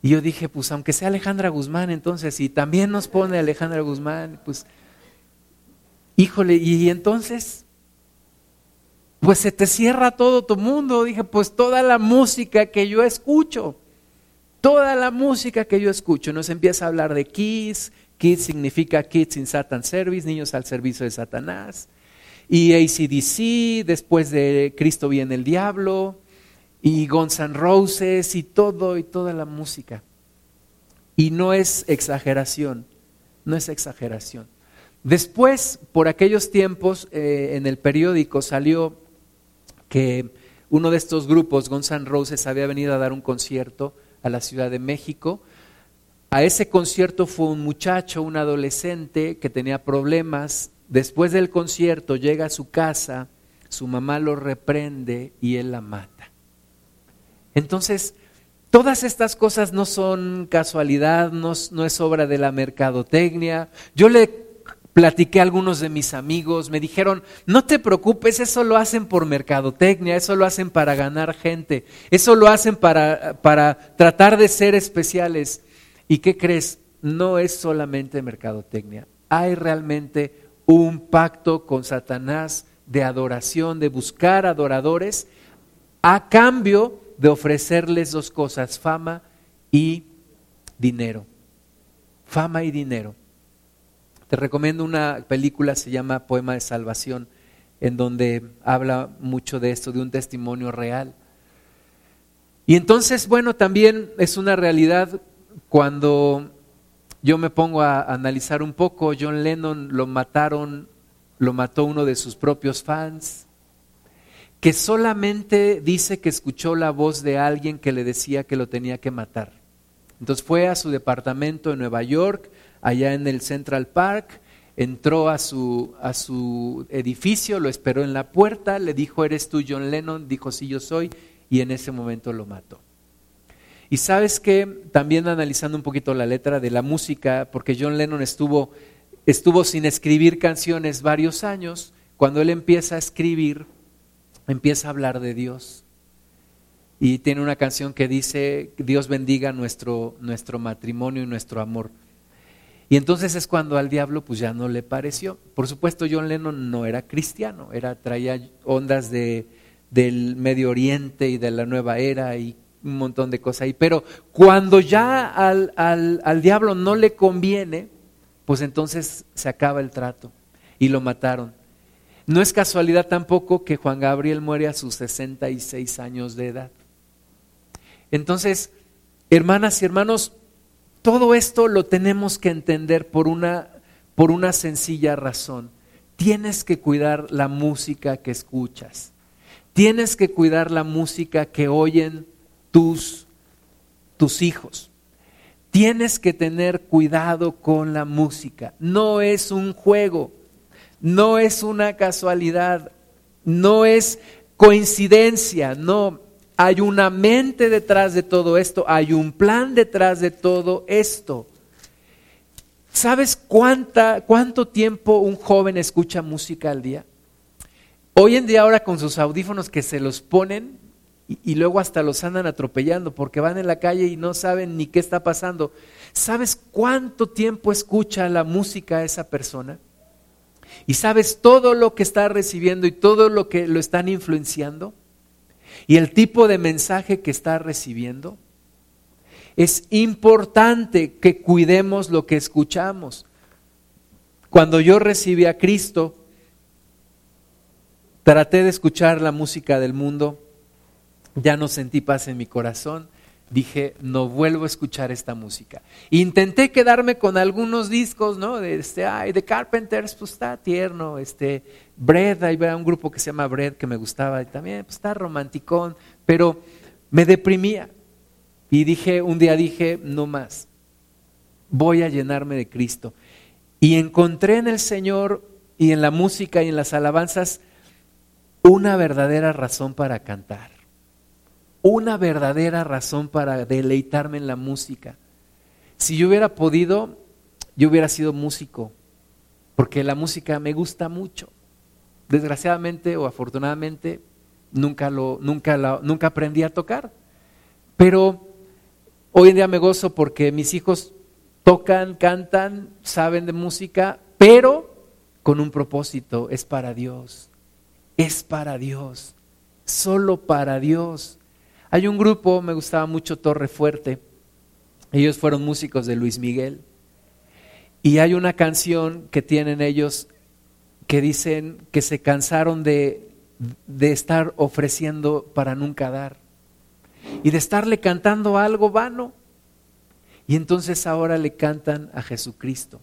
Y yo dije, pues aunque sea Alejandra Guzmán, entonces, y también nos pone Alejandra Guzmán, pues, híjole, y entonces pues se te cierra todo tu mundo. Dije, pues toda la música que yo escucho, toda la música que yo escucho, nos empieza a hablar de Kids, Kids significa Kids in Satan Service, niños al servicio de Satanás, y ACDC, después de Cristo viene el diablo, y Guns N' Roses, y todo, y toda la música. Y no es exageración, no es exageración. Después, por aquellos tiempos, eh, en el periódico salió que uno de estos grupos, Guns N' Roses, había venido a dar un concierto a la Ciudad de México. A ese concierto fue un muchacho, un adolescente que tenía problemas. Después del concierto llega a su casa, su mamá lo reprende y él la mata. Entonces, todas estas cosas no son casualidad, no, no es obra de la mercadotecnia. Yo le platiqué a algunos de mis amigos, me dijeron, no te preocupes, eso lo hacen por mercadotecnia, eso lo hacen para ganar gente, eso lo hacen para, para tratar de ser especiales. ¿Y qué crees? No es solamente mercadotecnia, hay realmente un pacto con Satanás de adoración, de buscar adoradores, a cambio de ofrecerles dos cosas, fama y dinero. Fama y dinero. Te recomiendo una película, se llama Poema de Salvación, en donde habla mucho de esto, de un testimonio real. Y entonces, bueno, también es una realidad cuando yo me pongo a analizar un poco, John Lennon lo mataron, lo mató uno de sus propios fans, que solamente dice que escuchó la voz de alguien que le decía que lo tenía que matar. Entonces fue a su departamento en Nueva York, allá en el Central Park, entró a su, a su edificio, lo esperó en la puerta, le dijo, ¿eres tú John Lennon? Dijo, sí, yo soy, y en ese momento lo mató. Y sabes que también analizando un poquito la letra de la música, porque John Lennon estuvo, estuvo sin escribir canciones varios años, cuando él empieza a escribir, empieza a hablar de Dios. Y tiene una canción que dice, Dios bendiga nuestro, nuestro matrimonio y nuestro amor. Y entonces es cuando al diablo pues ya no le pareció. Por supuesto John Lennon no era cristiano, era, traía ondas de, del Medio Oriente y de la nueva era y un montón de cosas ahí. Pero cuando ya al, al, al diablo no le conviene, pues entonces se acaba el trato y lo mataron. No es casualidad tampoco que Juan Gabriel muere a sus 66 años de edad. Entonces, hermanas y hermanos, todo esto lo tenemos que entender por una, por una sencilla razón. Tienes que cuidar la música que escuchas. Tienes que cuidar la música que oyen tus, tus hijos. Tienes que tener cuidado con la música. No es un juego, no es una casualidad, no es coincidencia, no. Hay una mente detrás de todo esto, hay un plan detrás de todo esto. ¿Sabes cuánta, cuánto tiempo un joven escucha música al día? Hoy en día ahora con sus audífonos que se los ponen y, luego hasta los andan atropellando porque van en la calle y no saben ni qué está pasando. ¿Sabes cuánto tiempo escucha la música esa persona? Y sabes todo lo que está recibiendo y todo lo que lo están influenciando y el tipo de mensaje que está recibiendo. Es importante que cuidemos lo que escuchamos. Cuando yo recibí a Cristo, traté de escuchar la música del mundo, ya no sentí paz en mi corazón, dije, no vuelvo a escuchar esta música. Intenté quedarme con algunos discos, ¿no? De este, ay, de Carpenters, pues está tierno, este, Bread, ahí un grupo que se llama Bread que me gustaba y también pues, está romanticón, pero me deprimía. Y dije, un día dije, no más, voy a llenarme de Cristo. Y encontré en el Señor y en la música y en las alabanzas una verdadera razón para cantar una verdadera razón para deleitarme en la música. Si yo hubiera podido, yo hubiera sido músico, porque la música me gusta mucho. Desgraciadamente o afortunadamente, nunca, lo, nunca, nunca aprendí a tocar. Pero hoy en día me gozo porque mis hijos tocan, cantan, saben de música, pero con un propósito, es para Dios, es para Dios, solo para Dios. Hay un grupo, me gustaba mucho Torre Fuerte, ellos fueron músicos de Luis Miguel, y hay una canción que tienen ellos que dicen que se cansaron de, de estar ofreciendo para nunca dar y de estarle cantando algo vano. Y entonces ahora le cantan a Jesucristo.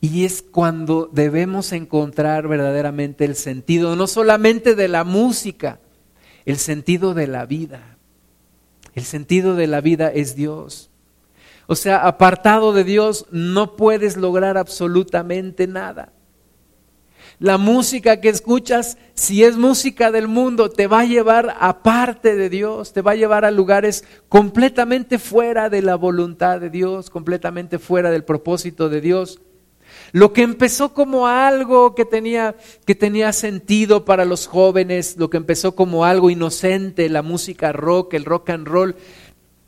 Y es cuando debemos encontrar verdaderamente el sentido, no solamente de la música, el sentido de la vida. El sentido de la vida es Dios. O sea, apartado de Dios no puedes lograr absolutamente nada. La música que escuchas, si es música del mundo, te va a llevar aparte de Dios, te va a llevar a lugares completamente fuera de la voluntad de Dios, completamente fuera del propósito de Dios. Lo que empezó como algo que tenía, que tenía sentido para los jóvenes, lo que empezó como algo inocente, la música rock, el rock and roll,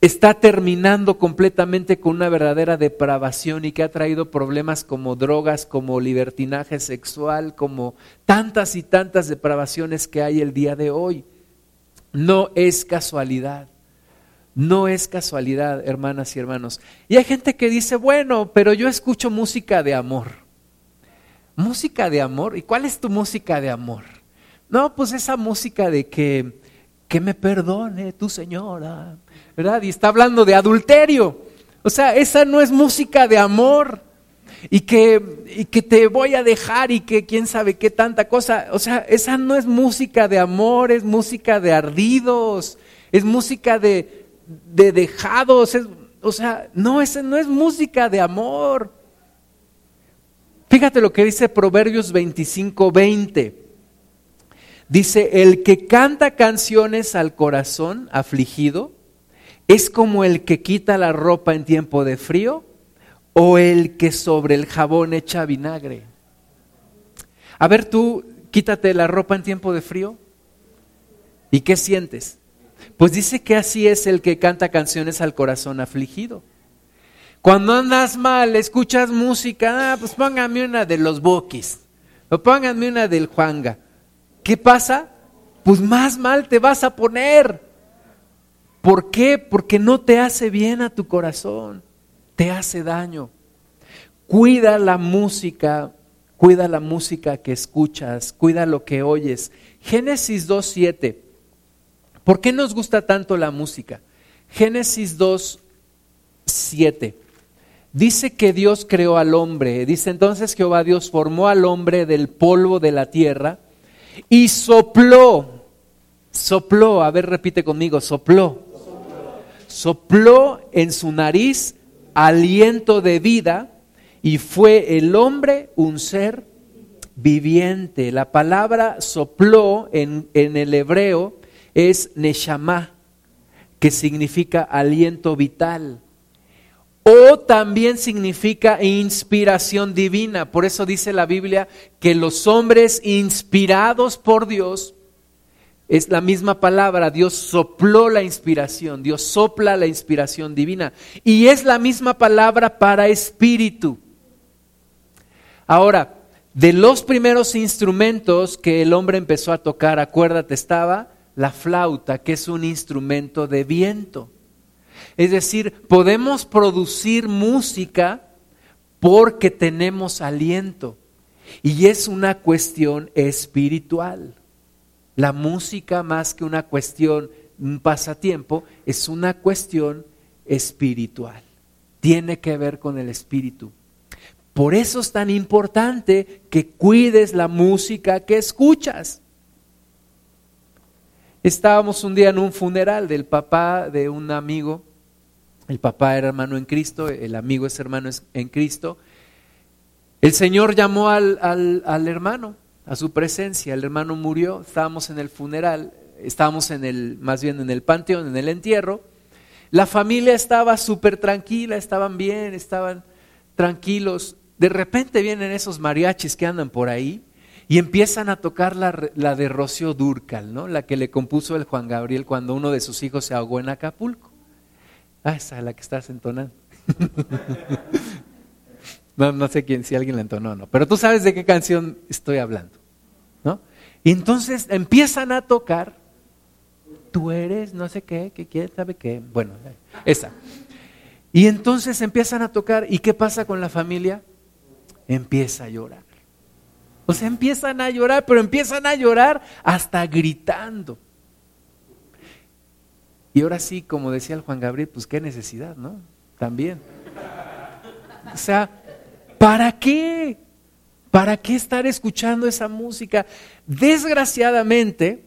está terminando completamente con una verdadera depravación y que ha traído problemas como drogas, como libertinaje sexual, como tantas y tantas depravaciones que hay el día de hoy. No es casualidad. No es casualidad, hermanas y hermanos. Y hay gente que dice, bueno, pero yo escucho música de amor. ¿Música de amor? ¿Y cuál es tu música de amor? No, pues esa música de que, que me perdone tu señora, ¿verdad? Y está hablando de adulterio. O sea, esa no es música de amor. Y que, y que te voy a dejar y que quién sabe qué tanta cosa. O sea, esa no es música de amor, es música de ardidos, es música de, de dejados. o sea, no, esa no es música de amor. Fíjate lo que dice Proverbios 25, 20. Dice, el que canta canciones al corazón afligido, ¿Es como el que quita la ropa en tiempo de frío o el que sobre el jabón echa vinagre? A ver, tú quítate la ropa en tiempo de frío. ¿Y qué sientes? Pues dice que así es el que canta canciones al corazón afligido. Cuando andas mal, escuchas música, ah, pues póngame una de los Bokis, o póngame una del Juanga. ¿Qué pasa? Pues más mal te vas a poner. ¿Por qué? Porque no te hace bien a tu corazón, te hace daño. Cuida la música, cuida la música que escuchas, cuida lo que oyes. Génesis 2.7. ¿Por qué nos gusta tanto la música? Génesis 2.7. Dice que Dios creó al hombre. Dice entonces Jehová Dios formó al hombre del polvo de la tierra y sopló. Sopló, a ver, repite conmigo, sopló sopló en su nariz aliento de vida y fue el hombre un ser viviente. La palabra sopló en, el hebreo es neshama, que significa aliento vital. O también significa inspiración divina. Por eso dice la Biblia que los hombres inspirados por Dios es la misma palabra, Dios sopló la inspiración, Dios sopla la inspiración divina. Y es la misma palabra para espíritu. Ahora, de los primeros instrumentos que el hombre empezó a tocar, acuérdate, estaba la flauta, que es un instrumento de viento. Es decir, podemos producir música porque tenemos aliento. Y es una cuestión espiritual. La música, más que una cuestión, un pasatiempo, es una cuestión espiritual. Tiene que ver con el espíritu. Por eso es tan importante que cuides la música que escuchas. Estábamos un día en un funeral del papá de un amigo. El papá era hermano en Cristo, el amigo es hermano en Cristo. El Señor llamó al, al, al hermano a su presencia. El hermano murió, estábamos en el funeral, estábamos en el, más bien en el panteón, en el entierro. La familia estaba súper tranquila, estaban bien, estaban tranquilos. De repente vienen esos mariachis que andan por ahí y empiezan a tocar la, la de Rocío Durcal, ¿no? la que le compuso el Juan Gabriel cuando uno de sus hijos se ahogó en Acapulco. Ah, esa es la que estás entonando. No, no sé quién, si alguien la entonó o no, pero tú sabes de qué canción estoy hablando, ¿no? Y entonces empiezan a tocar, tú eres no sé qué, que quién sabe qué, bueno, esa. Y entonces empiezan a tocar, ¿y qué pasa con la familia? Empieza a llorar. O sea, empiezan a llorar, pero empiezan a llorar hasta gritando. Y ahora sí, como decía el Juan Gabriel, pues qué necesidad, ¿no? También. O sea, ¿Para qué? ¿Para qué estar escuchando esa música? Desgraciadamente,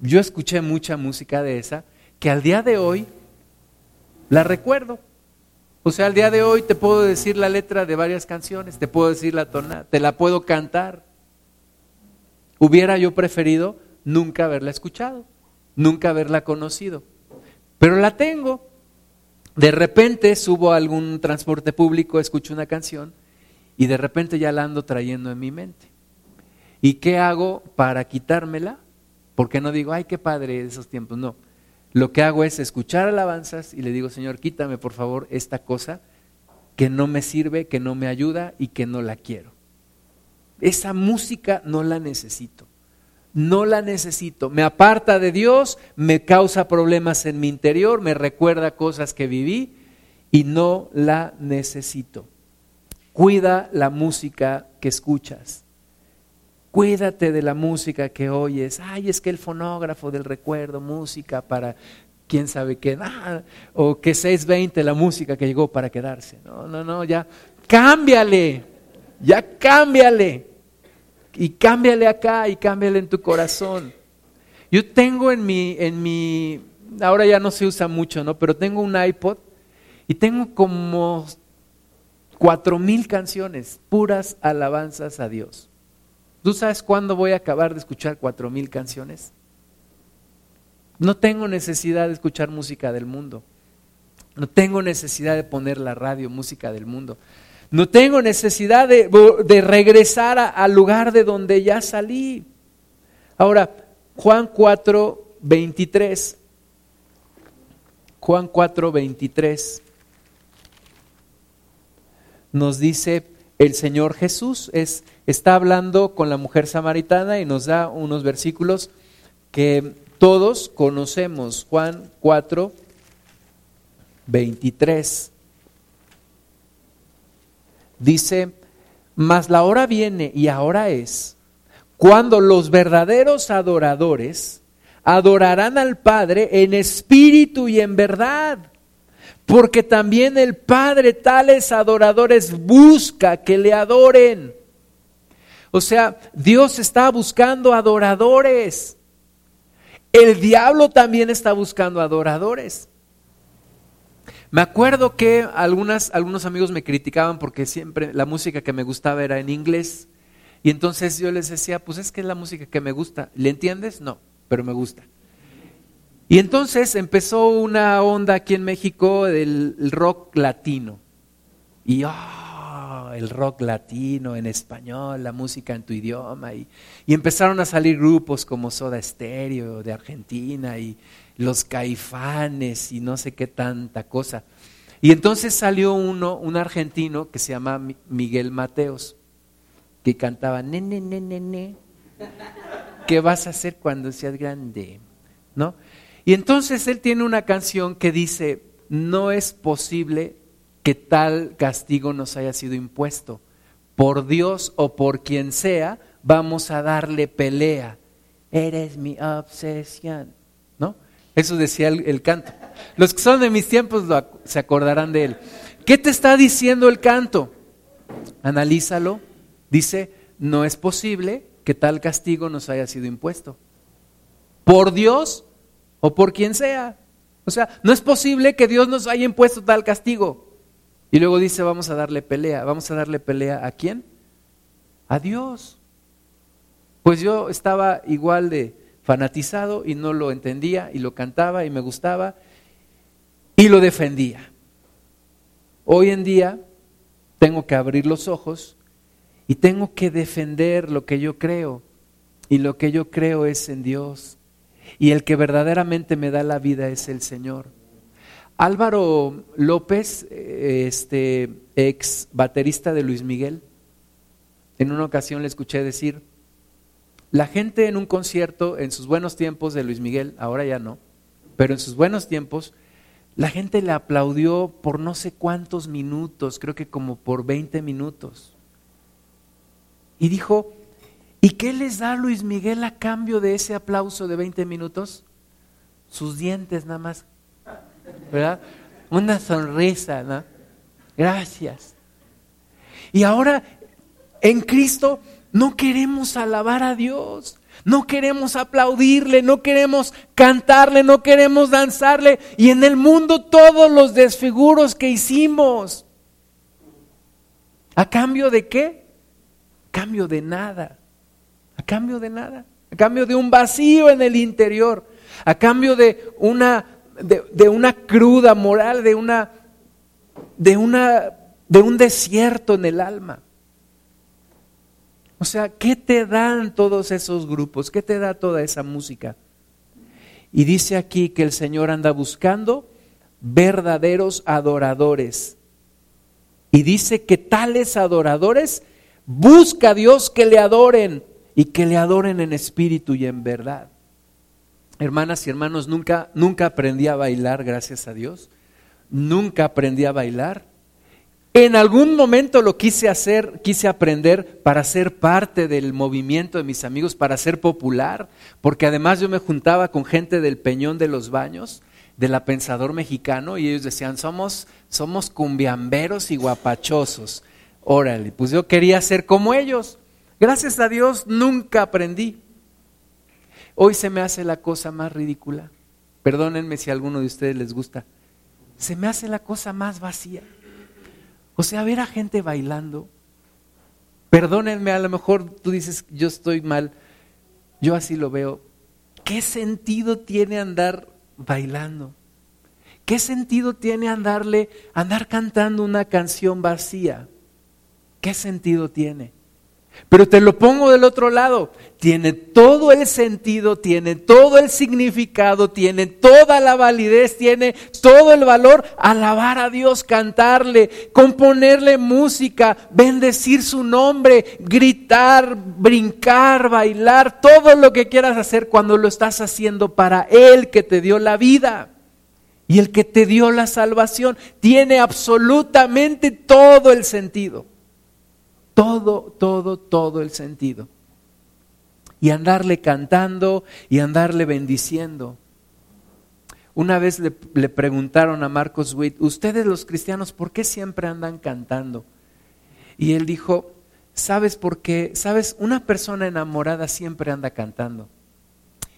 yo escuché mucha música de esa que al día de hoy la recuerdo. O sea, al día de hoy te puedo decir la letra de varias canciones, te puedo decir la tonada, te la puedo cantar. Hubiera yo preferido nunca haberla escuchado, nunca haberla conocido, pero la tengo de repente subo a algún transporte público, escucho una canción y de repente ya la ando trayendo en mi mente. ¿Y qué hago para quitármela? Porque no digo, ay, qué padre esos tiempos, no. Lo que hago es escuchar alabanzas y le digo, Señor, quítame por favor esta cosa que no me sirve, que no me ayuda y que no la quiero. Esa música no la necesito. No la necesito. Me aparta de Dios, me causa problemas en mi interior, me recuerda cosas que viví y no la necesito. Cuida la música que escuchas. Cuídate de la música que oyes. Ay, es que el fonógrafo del recuerdo, música para quién sabe qué. Ah, o que 620 la música que llegó para quedarse. No, no, no, ya. Cámbiale. Ya cámbiale. Y cámbiale acá y cámbiale en tu corazón. Yo tengo en mi, en mi, ahora ya no se usa mucho, ¿no? Pero tengo un iPod y tengo como cuatro mil canciones, puras alabanzas a Dios. ¿Tú sabes cuándo voy a acabar de escuchar cuatro mil canciones? No tengo necesidad de escuchar música del mundo. No tengo necesidad de poner la radio, música del mundo. No tengo necesidad de, regresar al lugar de donde ya salí. Ahora, Juan 4, 23. Juan 4, 23 nos dice el Señor Jesús. Es, está hablando con la mujer samaritana y nos da unos versículos que todos conocemos. Juan 4, 23. Dice, mas la hora viene y ahora es, cuando los verdaderos adoradores adorarán al Padre en espíritu y en verdad porque también el Padre tales adoradores busca que le adoren. O sea, Dios está buscando adoradores. El diablo también está buscando adoradores. Me acuerdo que algunas, algunos amigos me criticaban porque siempre la música que me gustaba era en inglés. Y entonces yo les decía, pues es que es la música que me gusta. ¿Le entiendes? No, pero me gusta. Y entonces empezó una onda aquí en México del rock latino. Y oh, el rock latino en español, la música en tu idioma. Y, y empezaron a salir grupos como Soda Stereo de Argentina y los caifanes y no sé qué tanta cosa. Y entonces salió uno, un argentino que se llama Miguel Mateos, que cantaba, nene, ¿qué vas a hacer cuando seas grande? ¿No? Y entonces él tiene una canción que dice, no es posible que tal castigo nos haya sido impuesto. Por Dios o por quien sea, vamos a darle pelea. Eres mi obsesión. Eso decía el, canto. Los que son de mis tiempos se acordarán de él. ¿Qué te está diciendo el canto? Analízalo. Dice, no es posible que tal castigo nos haya sido impuesto. Por Dios o por quien sea. O sea, no es posible que Dios nos haya impuesto tal castigo. Y luego dice, vamos a darle pelea. ¿Vamos a darle pelea a quién? A Dios. Pues yo estaba igual de fanatizado y no lo entendía y lo cantaba y me gustaba y lo defendía. Hoy en día tengo que abrir los ojos y tengo que defender lo que yo creo. Y lo que yo creo es en Dios y el que verdaderamente me da la vida es el Señor. Álvaro López, este ex baterista de Luis Miguel, en una ocasión le escuché decir, la gente en un concierto, en sus buenos tiempos de Luis Miguel, ahora ya no, pero en sus buenos tiempos, la gente le aplaudió por no sé cuántos minutos, creo que como por 20 minutos. Y dijo, ¿Y qué les da Luis Miguel a cambio de ese aplauso de 20 minutos? Sus dientes nada más. ¿Verdad? Una sonrisa, ¿no? Gracias. Y ahora en Cristo no queremos alabar a Dios. No queremos aplaudirle, no queremos cantarle, no queremos danzarle. Y en el mundo todos los desfiguros que hicimos. ¿A cambio de qué? A cambio de nada a cambio de nada, a cambio de un vacío en el interior, a cambio de una de, una cruda moral, de una, de una, de un desierto en el alma. O sea, ¿qué te dan todos esos grupos? ¿Qué te da toda esa música? Y dice aquí que el Señor anda buscando verdaderos adoradores. Y dice que tales adoradores busca a Dios que le adoren y que le adoren en espíritu y en verdad. Hermanas y hermanos, nunca, nunca aprendí a bailar, gracias a Dios. Nunca aprendí a bailar. En algún momento lo quise hacer, quise aprender para ser parte del movimiento de mis amigos, para ser popular, porque además yo me juntaba con gente del Peñón de los Baños, de la Pensador Mexicano, y ellos decían, somos, somos cumbiamberos y guapachosos. Órale, pues yo quería ser como ellos. Gracias a Dios nunca aprendí. Hoy se me hace la cosa más ridícula. Perdónenme si a alguno de ustedes les gusta. Se me hace la cosa más vacía. O sea, ver a gente bailando. Perdónenme, a lo mejor tú dices, yo estoy mal. Yo así lo veo. ¿Qué sentido tiene andar bailando? ¿Qué sentido tiene andarle, andar cantando una canción vacía? ¿Qué sentido tiene? Pero te lo pongo del otro lado. Tiene todo el sentido, tiene todo el significado, tiene toda la validez, tiene todo el valor alabar a Dios, cantarle, componerle música, bendecir su nombre, gritar, brincar, bailar, todo lo que quieras hacer cuando lo estás haciendo para Él que te dio la vida. Y el que te dio la salvación tiene absolutamente todo el sentido todo, todo, todo el sentido. Y andarle cantando y andarle bendiciendo. Una vez le, preguntaron a Marcos Witt, ustedes los cristianos, ¿por qué siempre andan cantando? Y él dijo, ¿sabes por qué? ¿Sabes? Una persona enamorada siempre anda cantando.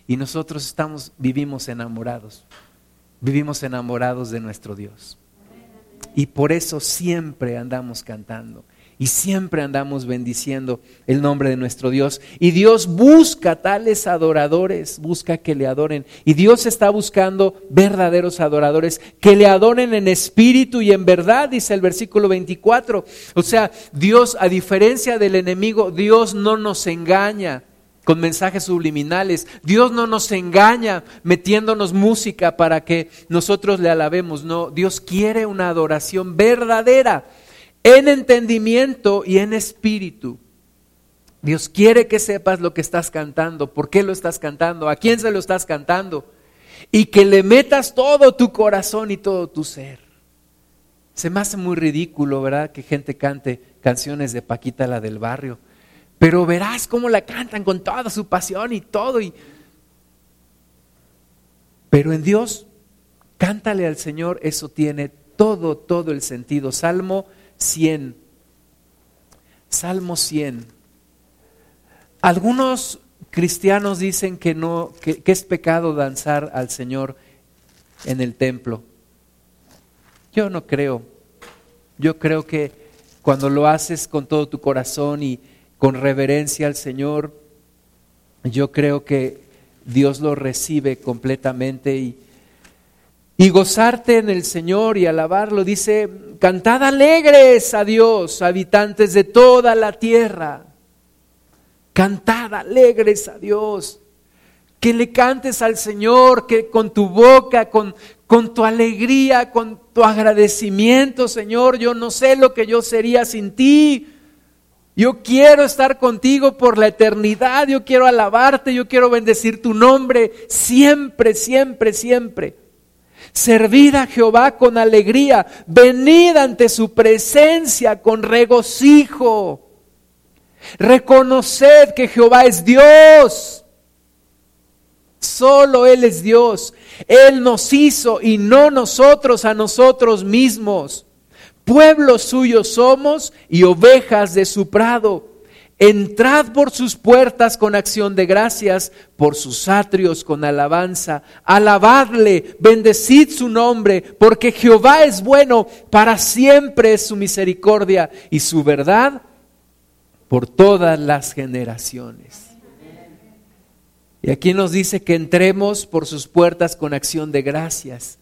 Y nosotros estamos, vivimos enamorados. Vivimos enamorados de nuestro Dios. Y por eso siempre andamos cantando y siempre andamos bendiciendo el nombre de nuestro Dios. Y Dios busca tales adoradores, busca que le adoren. Y Dios está buscando verdaderos adoradores que le adoren en espíritu y en verdad, dice el versículo 24. O sea, Dios, a diferencia del enemigo, Dios no nos engaña con mensajes subliminales. Dios no nos engaña metiéndonos música para que nosotros le alabemos. No, Dios quiere una adoración verdadera en entendimiento y en espíritu. Dios quiere que sepas lo que estás cantando, por qué lo estás cantando, a quién se lo estás cantando, y que le metas todo tu corazón y todo tu ser. Se me hace muy ridículo, ¿verdad? Que gente cante canciones de Paquita la del barrio, pero verás cómo la cantan con toda su pasión y todo. Y... Pero en Dios, cántale al Señor, eso tiene todo, todo el sentido. Salmo 100. Salmo 100. Algunos cristianos dicen que no, que, es pecado danzar al Señor en el templo. Yo no creo. Yo creo que cuando lo haces con todo tu corazón y con reverencia al Señor, yo creo que Dios lo recibe completamente y, y gozarte en el Señor y alabarlo. Dice, cantad alegres a Dios, habitantes de toda la tierra. Cantad alegres a Dios. Que le cantes al Señor, que con tu boca, con, con tu alegría, con tu agradecimiento, Señor, yo no sé lo que yo sería sin ti. Yo quiero estar contigo por la eternidad, yo quiero alabarte, yo quiero bendecir tu nombre siempre, siempre, siempre. Servid a Jehová con alegría, venid ante su presencia con regocijo. Reconoced que Jehová es Dios. Solo Él es Dios. Él nos hizo y no nosotros a nosotros mismos. Pueblo suyo somos y ovejas de su prado. Entrad por sus puertas con acción de gracias, por sus atrios con alabanza. Alabadle, bendecid su nombre, porque Jehová es bueno, para siempre su misericordia y su verdad por todas las generaciones. Y aquí nos dice que entremos por sus puertas con acción de gracias.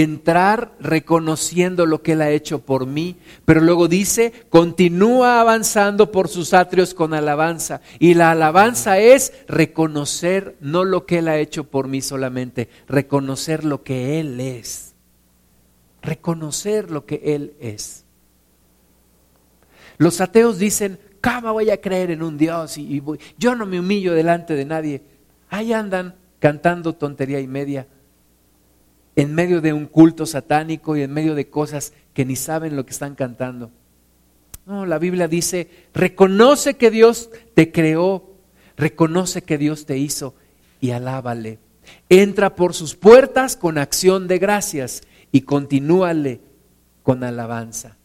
Entrar reconociendo lo que Él ha hecho por mí, pero luego dice, continúa avanzando por sus atrios con alabanza. Y la alabanza es reconocer no lo que Él ha hecho por mí solamente, reconocer lo que Él es. Reconocer lo que Él es. Los ateos dicen, ¿cómo voy a creer en un Dios? Y, yo no me humillo delante de nadie. Ahí andan cantando tontería y media, en medio de un culto satánico y en medio de cosas que ni saben lo que están cantando. No, la Biblia dice, reconoce que Dios te creó, reconoce que Dios te hizo y alábale. Entra por sus puertas con acción de gracias y continúale con alabanza.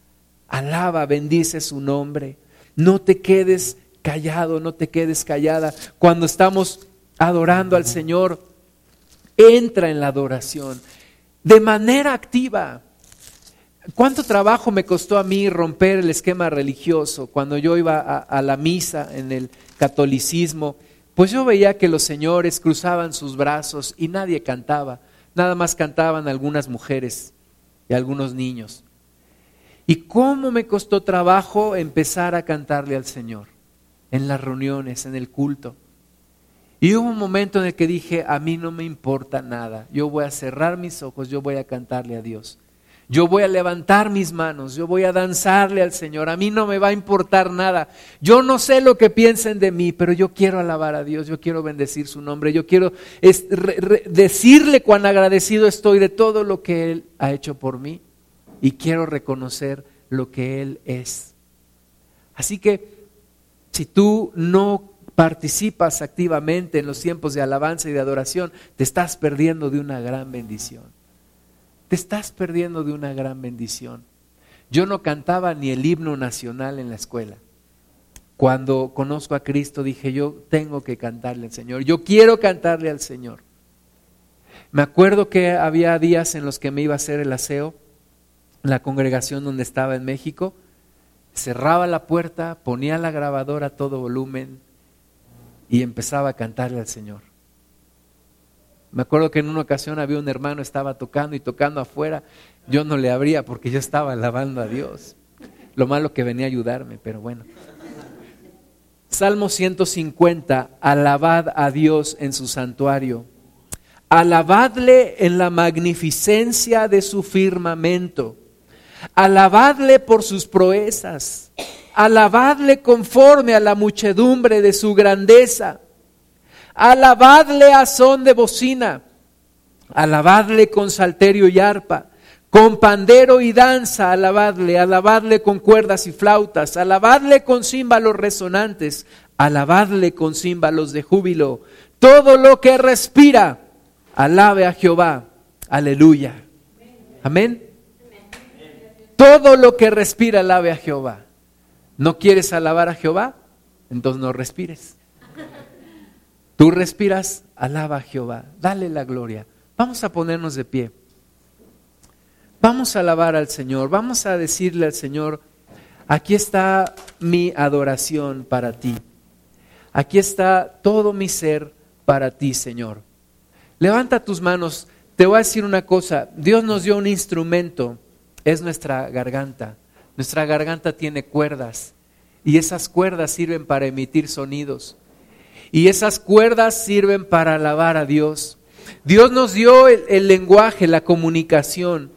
Alaba, bendice su nombre. No te quedes callado, no te quedes callada. Cuando estamos adorando al Señor, entra en la adoración de manera activa. ¿Cuánto trabajo me costó a mí romper el esquema religioso cuando yo iba a, la misa en el catolicismo? Pues yo veía que los señores cruzaban sus brazos y nadie cantaba, nada más cantaban algunas mujeres y algunos niños. ¿Y cómo me costó trabajo empezar a cantarle al Señor en las reuniones, en el culto? Y hubo un momento en el que dije, a mí no me importa nada, yo voy a cerrar mis ojos, yo voy a cantarle a Dios. Yo voy a levantar mis manos, yo voy a danzarle al Señor, a mí no me va a importar nada. Yo no sé lo que piensen de mí, pero yo quiero alabar a Dios, yo quiero bendecir su nombre, yo quiero decirle cuán agradecido estoy de todo lo que Él ha hecho por mí y quiero reconocer lo que Él es. Así que si tú no participas activamente en los tiempos de alabanza y de adoración, te estás perdiendo de una gran bendición. Te estás perdiendo de una gran bendición. Yo no cantaba ni el himno nacional en la escuela. Cuando conozco a Cristo dije, yo tengo que cantarle al Señor, yo quiero cantarle al Señor. Me acuerdo que había días en los que me iba a hacer el aseo la congregación donde estaba en México, cerraba la puerta, ponía la grabadora a todo volumen, y empezaba a cantarle al Señor. Me acuerdo que en una ocasión había un hermano, estaba tocando y tocando afuera. Yo no le abría porque yo estaba alabando a Dios. Lo malo que venía a ayudarme, pero bueno. Salmo 150, alabad a Dios en su santuario. Alabadle en la magnificencia de su firmamento. Alabadle por sus proezas alabadle conforme a la muchedumbre de su grandeza, alabadle a son de bocina, alabadle con salterio y arpa, con pandero y danza, alabadle, alabadle con cuerdas y flautas, alabadle con címbalos resonantes, alabadle con címbalos de júbilo. Todo lo que respira, alabe a Jehová. Aleluya. Amén. Todo lo que respira, alabe a Jehová. ¿No quieres alabar a Jehová? Entonces no respires. Tú respiras, alaba a Jehová, dale la gloria. Vamos a ponernos de pie. Vamos a alabar al Señor, vamos a decirle al Señor, aquí está mi adoración para ti. Aquí está todo mi ser para ti, Señor. Levanta tus manos. Te voy a decir una cosa. Dios nos dio un instrumento. Es nuestra garganta. Nuestra garganta tiene cuerdas y esas cuerdas sirven para emitir sonidos. Y esas cuerdas sirven para alabar a Dios. Dios nos dio el, lenguaje, la comunicación,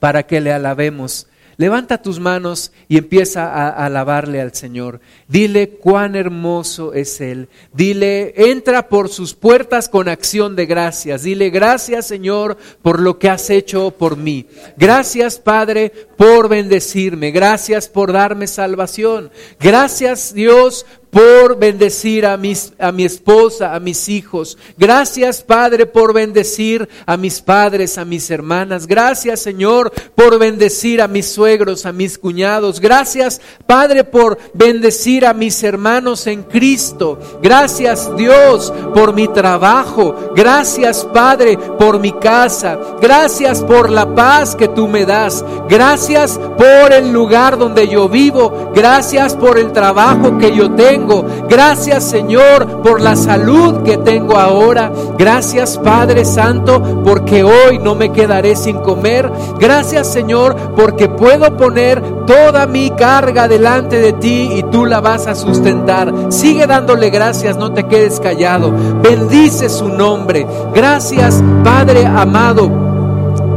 para que le alabemos. Levanta tus manos y empieza a alabarle al Señor. Dile cuán hermoso es Él. Dile, entra por sus puertas con acción de gracias. Dile, gracias Señor por lo que has hecho por mí. Gracias Padre por bendecirme. Gracias por darme salvación. Gracias Dios por bendecir a, mis, a mi esposa, a mis hijos. Gracias, Padre, por bendecir a mis padres, a mis hermanas. Gracias, Señor, por bendecir a mis suegros, a mis cuñados. Gracias, Padre, por bendecir a mis hermanos en Cristo. Gracias, Dios, por mi trabajo. Gracias, Padre, por mi casa. Gracias por la paz que tú me das. Gracias por el lugar donde yo vivo. Gracias por el trabajo que yo tengo Gracias Señor por la salud que tengo ahora. Gracias Padre Santo porque hoy no me quedaré sin comer. Gracias Señor porque puedo poner toda mi carga delante de ti y tú la vas a sustentar. Sigue dándole gracias, no te quedes callado. Bendice su nombre. Gracias Padre amado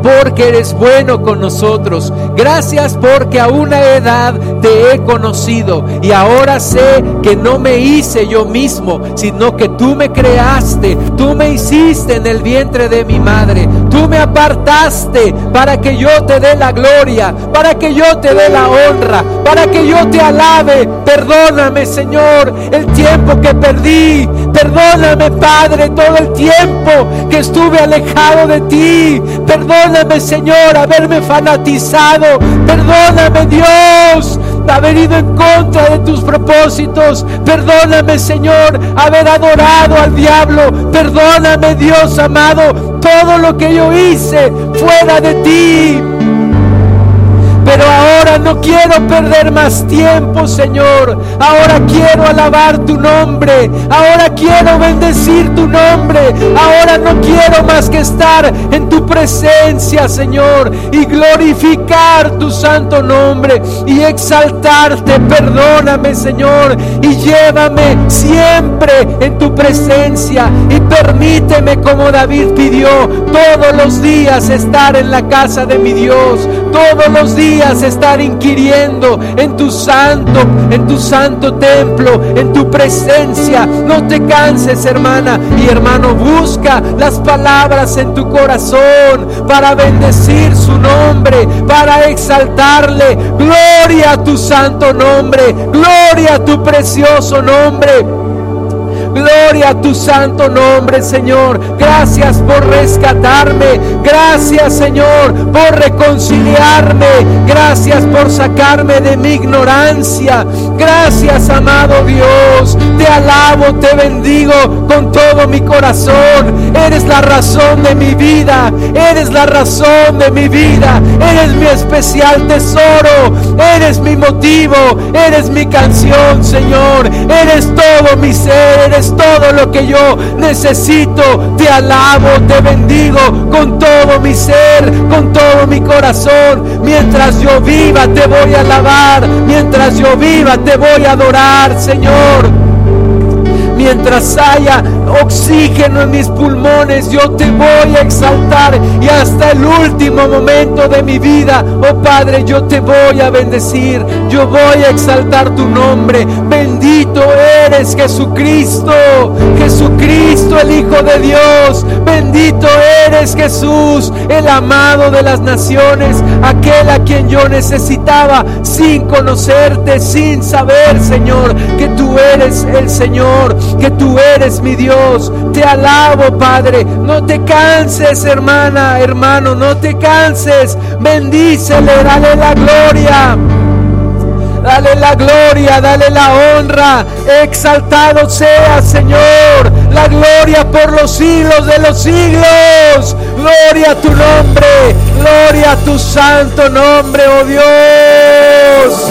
porque eres bueno con nosotros. Gracias porque a una edad te he conocido y ahora sé que no me hice yo mismo, sino que tú me creaste, tú me hiciste en el vientre de mi madre, tú me apartaste para que yo te dé la gloria, para que yo te dé la honra, para que yo te alabe. Perdóname, Señor, el tiempo que perdí. Perdóname, Padre, todo el tiempo que estuve alejado de ti. Perdóname, Señor, haberme fanatizado. Perdóname, Dios, haber ido en contra de tus propósitos. Perdóname, Señor, haber adorado al diablo. Perdóname, Dios amado, todo lo que yo hice fuera de ti. Pero ahora no quiero perder más tiempo, Señor. Ahora quiero alabar tu nombre. Ahora quiero bendecir tu nombre. Ahora no quiero más que estar en tu presencia, Señor, y glorificar tu santo nombre y exaltarte. Perdóname, Señor, y llévame siempre en tu presencia y permíteme como David pidió todos los días estar en la casa de mi Dios. Todos los días estar inquiriendo en tu santo, en tu santo templo, en tu presencia. No te canses, hermana y hermano, busca las palabras en tu corazón para bendecir su nombre, para exaltarle. Gloria a tu santo nombre, gloria a tu precioso nombre. Gloria a tu santo nombre, Señor. Gracias por rescatarme. Gracias, Señor, por reconciliarme. Gracias por sacarme de mi ignorancia. Gracias, amado Dios. Te alabo, te bendigo con todo mi corazón. Eres la razón de mi vida. Eres la razón de mi vida. Eres mi especial tesoro. Eres mi motivo. Eres mi canción, Señor. Eres todo mi ser. Todo lo que yo necesito. Te alabo, te bendigo con todo mi ser, con todo mi corazón. Mientras yo viva, te voy a alabar. Mientras yo viva, te voy a adorar, Señor mientras haya oxígeno en mis pulmones, yo te voy a exaltar y hasta el último momento de mi vida, oh Padre, yo te voy a bendecir, yo voy a exaltar tu nombre. Bendito eres Jesucristo, Jesucristo el Hijo de Dios, bendito eres Jesús, el amado de las naciones, aquel a quien yo necesitaba sin conocerte, sin saber, Señor, que tú eres el Señor que tú eres mi Te alabo, Padre. No te canses, hermana, hermano, no te canses. Bendícele, dale la gloria. Dale la gloria, dale la honra. Exaltado sea, Señor. La gloria por los siglos de los siglos. Gloria a tu nombre. Gloria a tu santo nombre, oh Dios.